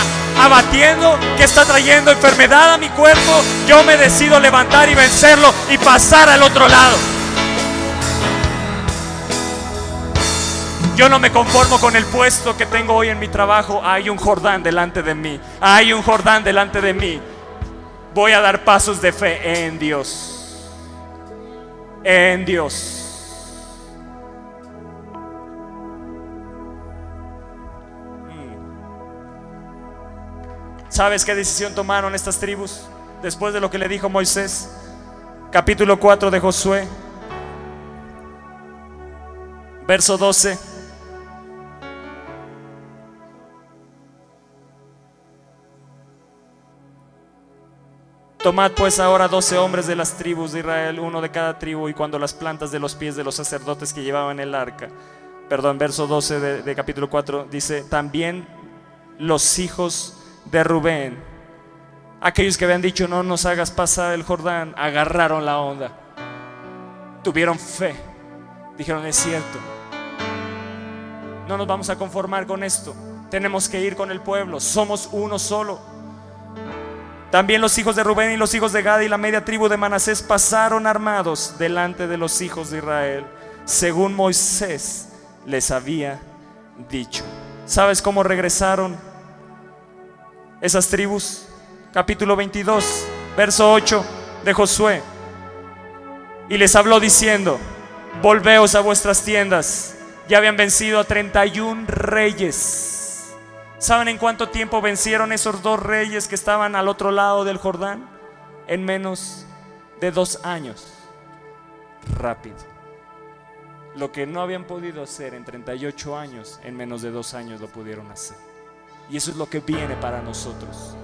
abatiendo, que está trayendo enfermedad a mi cuerpo. Yo me decido levantar y vencerlo y pasar al otro lado. Yo no me conformo con el puesto que tengo hoy en mi trabajo. Hay un Jordán delante de mí. Hay un Jordán delante de mí. Voy a dar pasos de fe en Dios. En Dios. ¿Sabes qué decisión tomaron estas tribus después de lo que le dijo Moisés? Capítulo 4 de Josué, verso 12. Tomad pues ahora doce hombres de las tribus de Israel, uno de cada tribu, y cuando las plantas de los pies de los sacerdotes que llevaban el arca, perdón, verso 12 de, de capítulo 4, dice, también los hijos de Rubén, aquellos que habían dicho, no nos hagas pasar el Jordán, agarraron la onda, tuvieron fe, dijeron, es cierto, no nos vamos a conformar con esto, tenemos que ir con el pueblo, somos uno solo. También los hijos de Rubén y los hijos de Gad y la media tribu de Manasés pasaron armados delante de los hijos de Israel, según Moisés les había dicho. ¿Sabes cómo regresaron esas tribus? Capítulo 22, verso 8 de Josué. Y les habló diciendo, volveos a vuestras tiendas. Ya habían vencido a 31 reyes ¿Saben en cuánto tiempo vencieron esos dos reyes que estaban al otro lado del Jordán? En menos de dos años. Rápido. Lo que no habían podido hacer en 38 años, en menos de dos años lo pudieron hacer. Y eso es lo que viene para nosotros.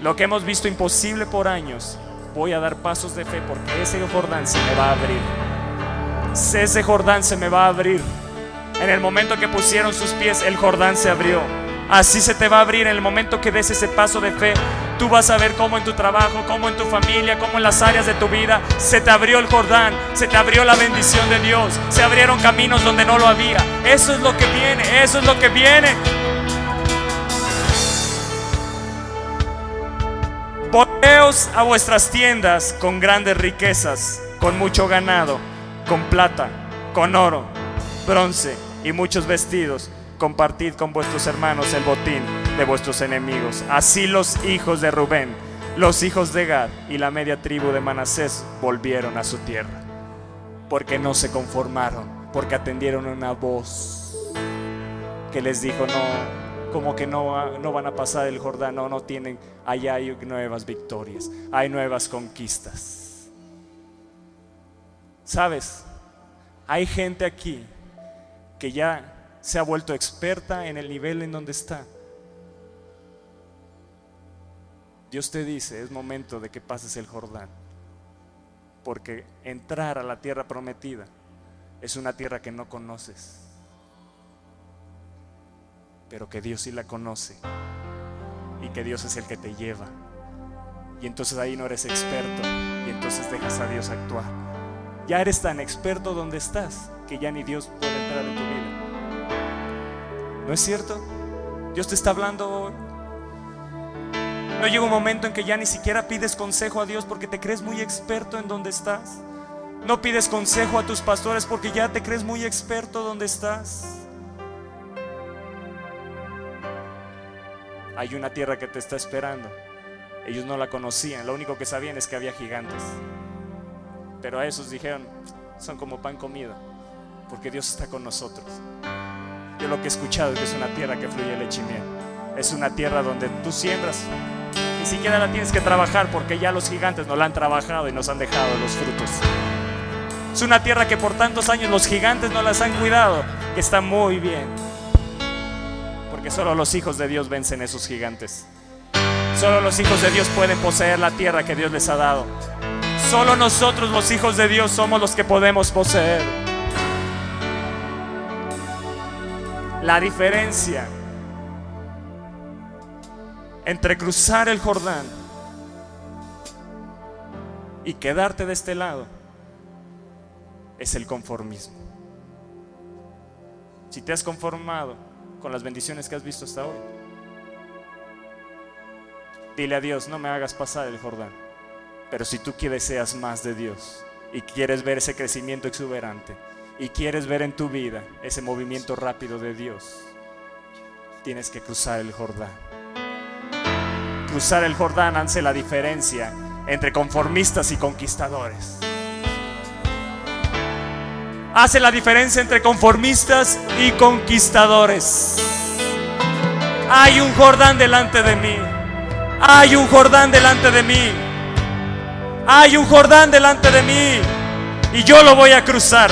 Lo que hemos visto imposible por años, voy a dar pasos de fe porque ese Jordán se me va a abrir. Ese Jordán se me va a abrir. En el momento que pusieron sus pies, el Jordán se abrió. Así se te va a abrir en el momento que des ese paso de fe. Tú vas a ver cómo en tu trabajo, cómo en tu familia, cómo en las áreas de tu vida se te abrió el Jordán, se te abrió la bendición de Dios, se abrieron caminos donde no lo había. Eso es lo que viene, eso es lo que viene. Volveos a vuestras tiendas con grandes riquezas, con mucho ganado, con plata, con oro, bronce y muchos vestidos compartid con vuestros hermanos el botín de vuestros enemigos. Así los hijos de Rubén, los hijos de Gad y la media tribu de Manasés volvieron a su tierra, porque no se conformaron, porque atendieron una voz que les dijo, no, como que no, no van a pasar el Jordán, no, no tienen, allá hay nuevas victorias, hay nuevas conquistas. ¿Sabes? Hay gente aquí que ya se ha vuelto experta en el nivel en donde está. Dios te dice, es momento de que pases el Jordán, porque entrar a la tierra prometida es una tierra que no conoces, pero que Dios sí la conoce y que Dios es el que te lleva. Y entonces ahí no eres experto y entonces dejas a Dios actuar. Ya eres tan experto donde estás que ya ni Dios puede entrar en tu vida. ¿No es cierto? Dios te está hablando hoy. No llega un momento en que ya ni siquiera pides consejo a Dios porque te crees muy experto en donde estás. No pides consejo a tus pastores porque ya te crees muy experto donde estás. Hay una tierra que te está esperando. Ellos no la conocían, lo único que sabían es que había gigantes. Pero a esos dijeron, son como pan comido, porque Dios está con nosotros. Yo lo que he escuchado es que es una tierra que fluye leche y miel. Es una tierra donde tú siembras. Ni siquiera la tienes que trabajar porque ya los gigantes nos la han trabajado y nos han dejado los frutos. Es una tierra que por tantos años los gigantes no las han cuidado, que está muy bien. Porque solo los hijos de Dios vencen esos gigantes. Solo los hijos de Dios pueden poseer la tierra que Dios les ha dado. Solo nosotros los hijos de Dios somos los que podemos poseer. La diferencia entre cruzar el Jordán y quedarte de este lado es el conformismo. Si te has conformado con las bendiciones que has visto hasta hoy, dile a Dios, no me hagas pasar el Jordán. Pero si tú quieres deseas más de Dios y quieres ver ese crecimiento exuberante, y quieres ver en tu vida ese movimiento rápido de Dios, tienes que cruzar el Jordán. Cruzar el Jordán hace la diferencia entre conformistas y conquistadores. Hace la diferencia entre conformistas y conquistadores. Hay un Jordán delante de mí. Hay un Jordán delante de mí. Hay un Jordán delante de mí. Y yo lo voy a cruzar.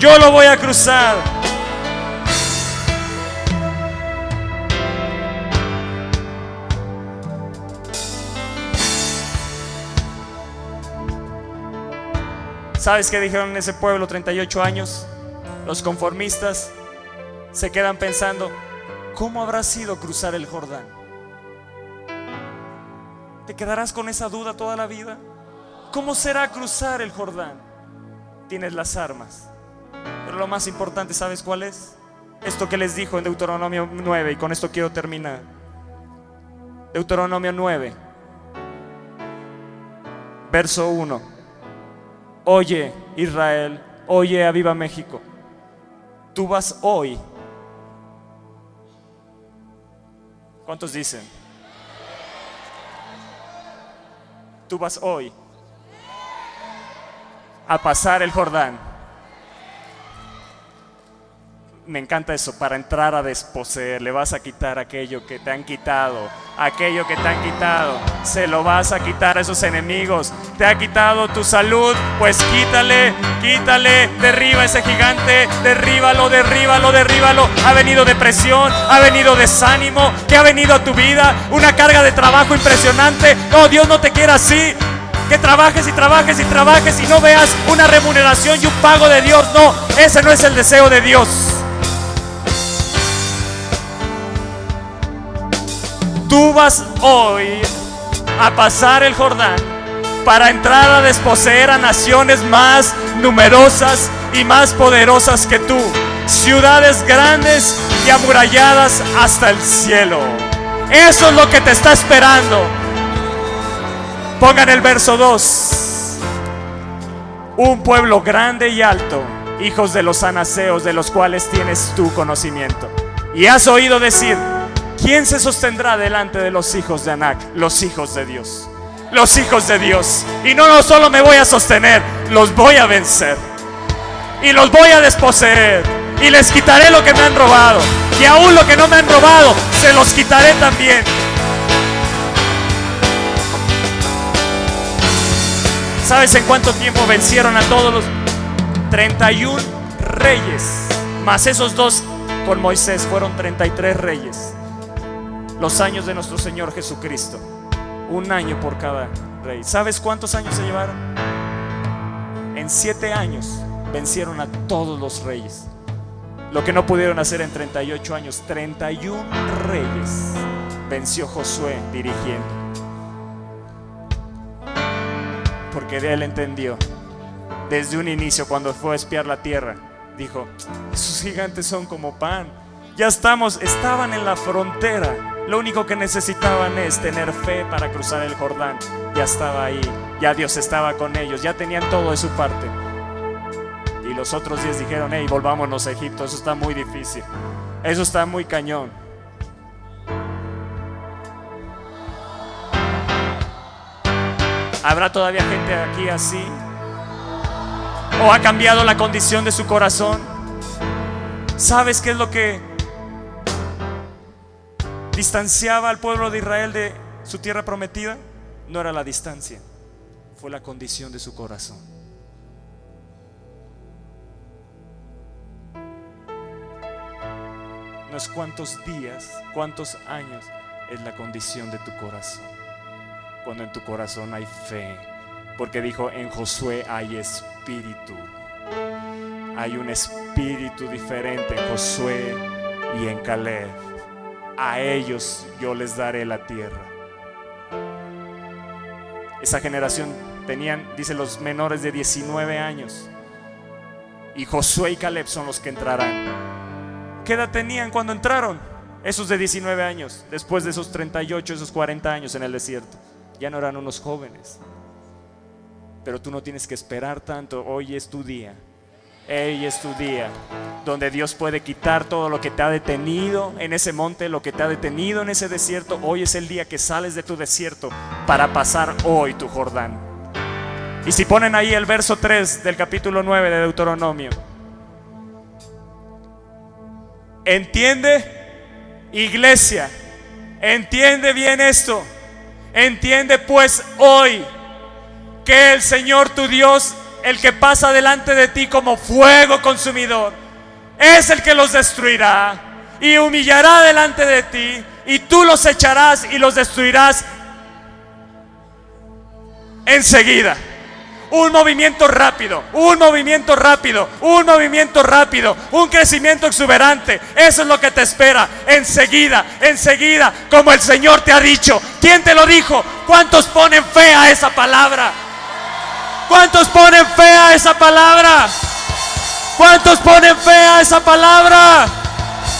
Yo lo voy a cruzar. ¿Sabes qué dijeron en ese pueblo 38 años? Los conformistas se quedan pensando, ¿cómo habrá sido cruzar el Jordán? ¿Te quedarás con esa duda toda la vida? ¿Cómo será cruzar el Jordán? Tienes las armas. Pero lo más importante, ¿sabes cuál es? Esto que les dijo en Deuteronomio 9, y con esto quiero terminar. Deuteronomio 9, verso 1. Oye Israel, oye a Viva México, tú vas hoy. ¿Cuántos dicen? Tú vas hoy a pasar el Jordán me encanta eso, para entrar a desposeer, le vas a quitar aquello que te han quitado, aquello que te han quitado, se lo vas a quitar a esos enemigos, te ha quitado tu salud, pues quítale, quítale, derriba ese gigante, derríbalo, derríbalo, derríbalo, ha venido depresión, ha venido desánimo, que ha venido a tu vida, una carga de trabajo impresionante, no, Dios no te quiere así, que trabajes y trabajes y trabajes y no veas una remuneración y un pago de Dios. No, ese no es el deseo de Dios. Tú vas hoy a pasar el Jordán para entrar a desposeer a naciones más numerosas y más poderosas que tú, ciudades grandes y amuralladas hasta el cielo. Eso es lo que te está esperando. Pongan el verso 2. Un pueblo grande y alto, hijos de los anaseos, de los cuales tienes tu conocimiento. Y has oído decir, ¿Quién se sostendrá delante de los hijos de Anac? Los hijos de Dios. Los hijos de Dios. Y no, no solo me voy a sostener, los voy a vencer. Y los voy a desposeer. Y les quitaré lo que me han robado. Y aún lo que no me han robado, se los quitaré también. ¿Sabes en cuánto tiempo vencieron a todos los 31 reyes? Más esos dos con Moisés fueron 33 reyes los años de nuestro Señor Jesucristo. Un año por cada rey. ¿Sabes cuántos años se llevaron? En siete años vencieron a todos los reyes. Lo que no pudieron hacer en 38 años, 31 reyes venció Josué dirigiendo. Porque él entendió, desde un inicio cuando fue a espiar la tierra, dijo, esos gigantes son como pan. Ya estamos, estaban en la frontera lo único que necesitaban es tener fe para cruzar el Jordán. Ya estaba ahí, ya Dios estaba con ellos, ya tenían todo de su parte. Y los otros diez dijeron, hey, volvámonos a Egipto, eso está muy difícil, eso está muy cañón. ¿Habrá todavía gente aquí así? ¿O ha cambiado la condición de su corazón? ¿Sabes qué es lo que distanciaba al pueblo de Israel de su tierra prometida, no era la distancia, fue la condición de su corazón. No es cuántos días, cuántos años, es la condición de tu corazón. Cuando en tu corazón hay fe, porque dijo, en Josué hay espíritu. Hay un espíritu diferente en Josué y en Caleb a ellos yo les daré la tierra. Esa generación tenían, dice, los menores de 19 años. Y Josué y Caleb son los que entrarán. ¿Qué edad tenían cuando entraron? Esos de 19 años, después de esos 38, esos 40 años en el desierto. Ya no eran unos jóvenes. Pero tú no tienes que esperar tanto. Hoy es tu día. Hoy es tu día donde Dios puede quitar todo lo que te ha detenido en ese monte, lo que te ha detenido en ese desierto. Hoy es el día que sales de tu desierto para pasar hoy tu Jordán. Y si ponen ahí el verso 3 del capítulo 9 de Deuteronomio, entiende, iglesia, Entiende bien esto. Entiende pues hoy que el Señor tu Dios, el que pasa delante de ti como fuego consumidor, es el que los destruirá y humillará delante de ti y tú los echarás y los destruirás enseguida. Un movimiento rápido, un movimiento rápido, un movimiento rápido, un crecimiento exuberante. Eso es lo que te espera. Enseguida, enseguida, como el Señor te ha dicho. ¿Quién te lo dijo? ¿Cuántos ponen fe a esa palabra? ¿Cuántos ponen fe a esa palabra? ¿Cuántos ponen fe a esa palabra?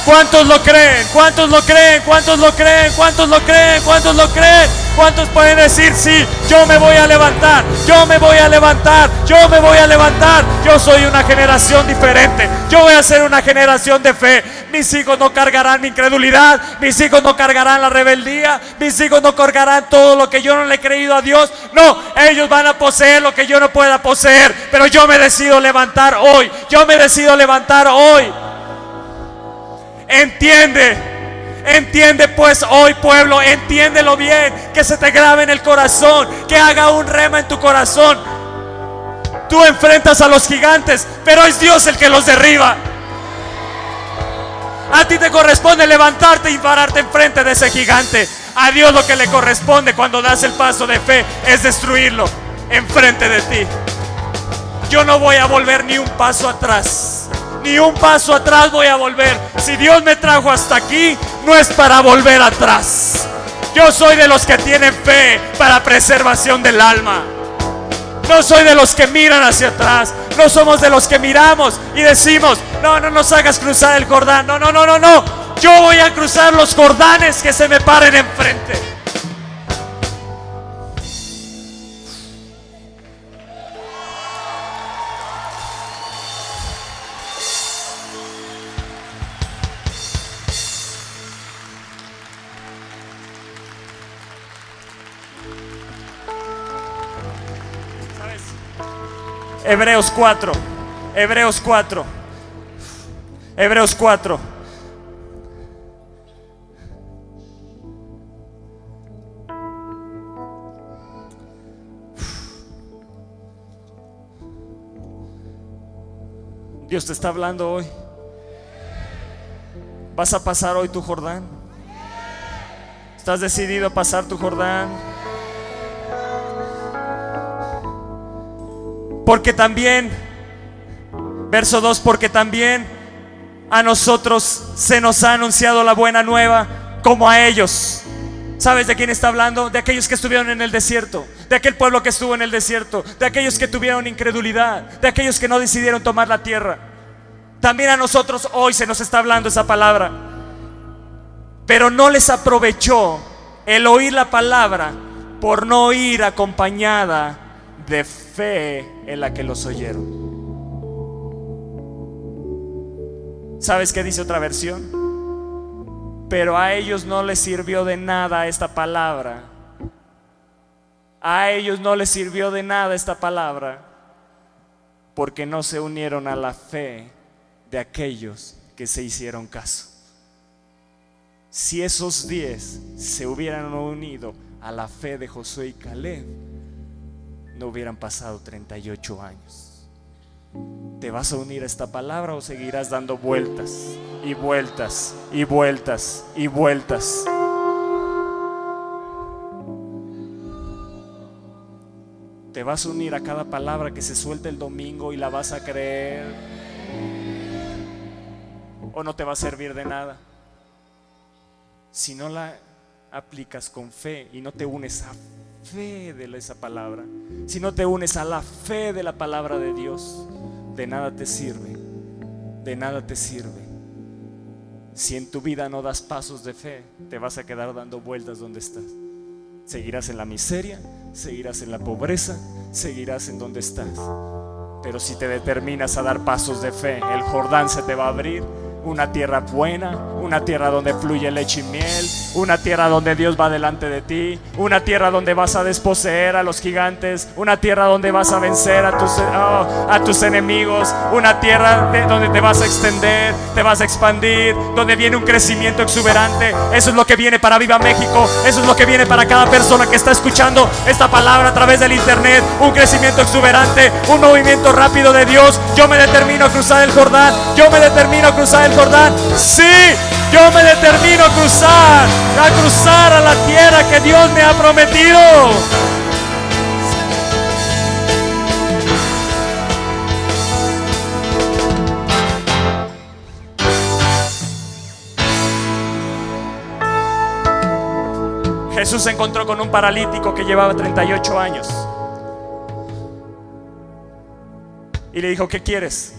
¿Cuántos lo creen? ¿Cuántos lo creen? ¿Cuántos lo creen? ¿Cuántos lo creen? ¿Cuántos lo creen? ¿Cuántos pueden decir, sí, yo me voy a levantar, yo me voy a levantar, yo me voy a levantar? Yo soy una generación diferente, yo voy a ser una generación de fe. Mis hijos no cargarán mi incredulidad, mis hijos no cargarán la rebeldía, mis hijos no cargarán todo lo que yo no le he creído a Dios. No, ellos van a poseer lo que yo no pueda poseer, pero yo me decido levantar hoy, yo me decido levantar hoy. Entiende. Entiende pues hoy pueblo, entiéndelo bien, que se te grabe en el corazón, que haga un rema en tu corazón. Tú enfrentas a los gigantes, pero es Dios el que los derriba. A ti te corresponde levantarte y pararte enfrente de ese gigante. A Dios lo que le corresponde cuando das el paso de fe es destruirlo enfrente de ti. Yo no voy a volver ni un paso atrás ni un paso atrás voy a volver. Si Dios me trajo hasta aquí, no es para volver atrás. Yo soy de los que tienen fe para preservación del alma. No soy de los que miran hacia atrás. No somos de los que miramos y decimos, no, no nos hagas cruzar el Jordán. No, no, no, no, no. Yo voy a cruzar los Jordanes que se me paren enfrente. Hebreos 4. Hebreos 4. Hebreos 4. Dios te está hablando hoy. ¿Vas a pasar hoy tu Jordán? ¿Estás decidido a pasar tu Jordán? Porque también, verso 2, porque también a nosotros se nos ha anunciado la buena nueva como a ellos. ¿Sabes de quién está hablando? De aquellos que estuvieron en el desierto, de aquel pueblo que estuvo en el desierto, de aquellos que tuvieron incredulidad, de aquellos que no decidieron tomar la tierra. También a nosotros hoy se nos está hablando esa palabra. Pero no les aprovechó el oír la palabra por no ir acompañada de fe en la que los oyeron. ¿Sabes qué dice otra versión? Pero a ellos no les sirvió de nada esta palabra. A ellos no les sirvió de nada esta palabra porque no se unieron a la fe de aquellos que se hicieron caso. Si esos diez se hubieran unido a la fe de Josué y Caleb, no hubieran pasado 38 años. ¿Te vas a unir a esta palabra o seguirás dando vueltas y vueltas y vueltas y vueltas? ¿Te vas a unir a cada palabra que se suelta el domingo y la vas a creer? ¿O no te va a servir de nada? Si no la aplicas con fe y no te unes a fe de esa palabra, si no te unes a la fe de la palabra de Dios, de nada te sirve, de nada te sirve. Si en tu vida no das pasos de fe, te vas a quedar dando vueltas donde estás. Seguirás en la miseria, seguirás en la pobreza, seguirás en donde estás. Pero si te determinas a dar pasos de fe, el Jordán se te va a abrir, una tierra buena, una tierra donde fluye leche y miel, una tierra donde Dios va delante de ti, una tierra donde vas a desposeer a los gigantes, una tierra donde vas a vencer a tus, oh, a tus enemigos, una tierra donde te vas a extender, te vas a expandir, donde viene un crecimiento exuberante. Eso es lo que viene para Viva México, eso es lo que viene para cada persona que está escuchando esta palabra a través del internet, un crecimiento exuberante, un movimiento rápido de Dios. Yo me determino a cruzar el Jordán, yo me determino a cruzar el Jordán. Sí, yo me determino a cruzar, a cruzar a la tierra que Dios me ha prometido. Jesús se encontró con un paralítico que llevaba 38 años. Y le dijo, ¿qué quieres?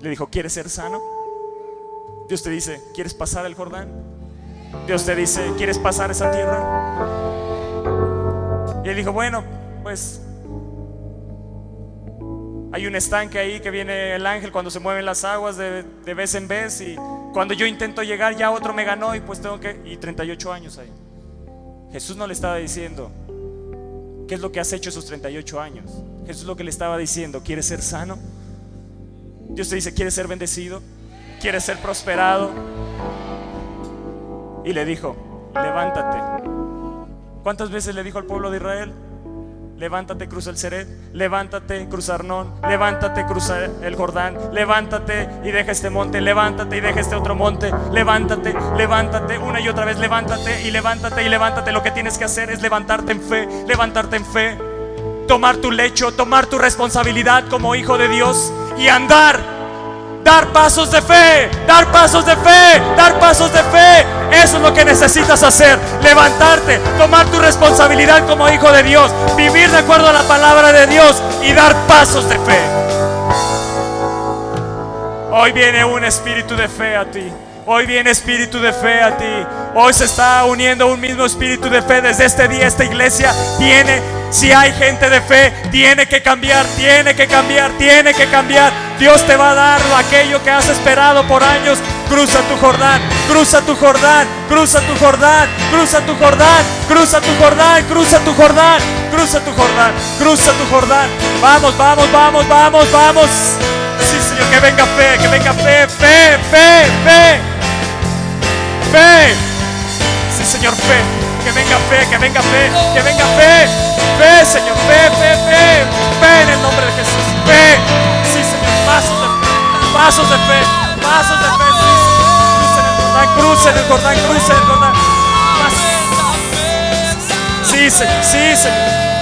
Le dijo, ¿quieres ser sano? Dios te dice, ¿quieres pasar el Jordán? Dios te dice, ¿quieres pasar esa tierra? Y él dijo, bueno, pues hay un estanque ahí que viene el ángel cuando se mueven las aguas de, de, vez en vez y cuando yo intento llegar ya otro me ganó y pues tengo que... Y 38 años ahí. Jesús no le estaba diciendo, ¿qué es lo que has hecho esos 38 años? Jesús lo que le estaba diciendo, ¿quieres ser sano? Dios te dice, ¿quieres ser bendecido? ¿Quieres ser prosperado? Y le dijo, levántate. ¿Cuántas veces le dijo al pueblo de Israel? Levántate, cruza el Seret, levántate, cruza Arnón, levántate, cruza el Jordán, levántate y deja este monte, levántate y deja este otro monte, levántate, levántate, una y otra vez, levántate y levántate y levántate. Lo que tienes que hacer es levantarte en fe, levantarte en fe, tomar tu lecho, tomar tu responsabilidad como hijo de Dios y andar dar pasos de fe, dar pasos de fe, dar pasos de fe. Eso es lo que necesitas hacer, levantarte, tomar tu responsabilidad como hijo de Dios, vivir de acuerdo a la palabra de Dios y dar pasos de fe. Hoy viene un espíritu de fe a ti. Hoy viene espíritu de fe a ti. Hoy se está uniendo un mismo espíritu de fe. Desde este día esta iglesia tiene, si hay gente de fe, tiene que cambiar, tiene que cambiar, tiene que cambiar. Dios te va a dar aquello que has esperado por años. Cruza tu Jordán, cruza tu Jordán, cruza tu Jordán, cruza tu Jordán, cruza tu Jordán, cruza tu Jordán, cruza tu Jordán, cruza tu Jordán. Vamos, vamos, vamos, vamos, vamos. Sí, Señor, que venga fe, que venga fe, fe, fe, fe fe. Sí, Señor, fe. Que venga fe, que venga fe, que venga fe. Fe, Señor, fe, fe, fe. Fe en el nombre de Jesús. Fe. Sí, Señor, pasos de fe. Pasos de fe. Pasos de fe. Cruce en el Jordán, cruce en el Jordán, cruce en el Jordán. Sí, Señor, sí, Señor.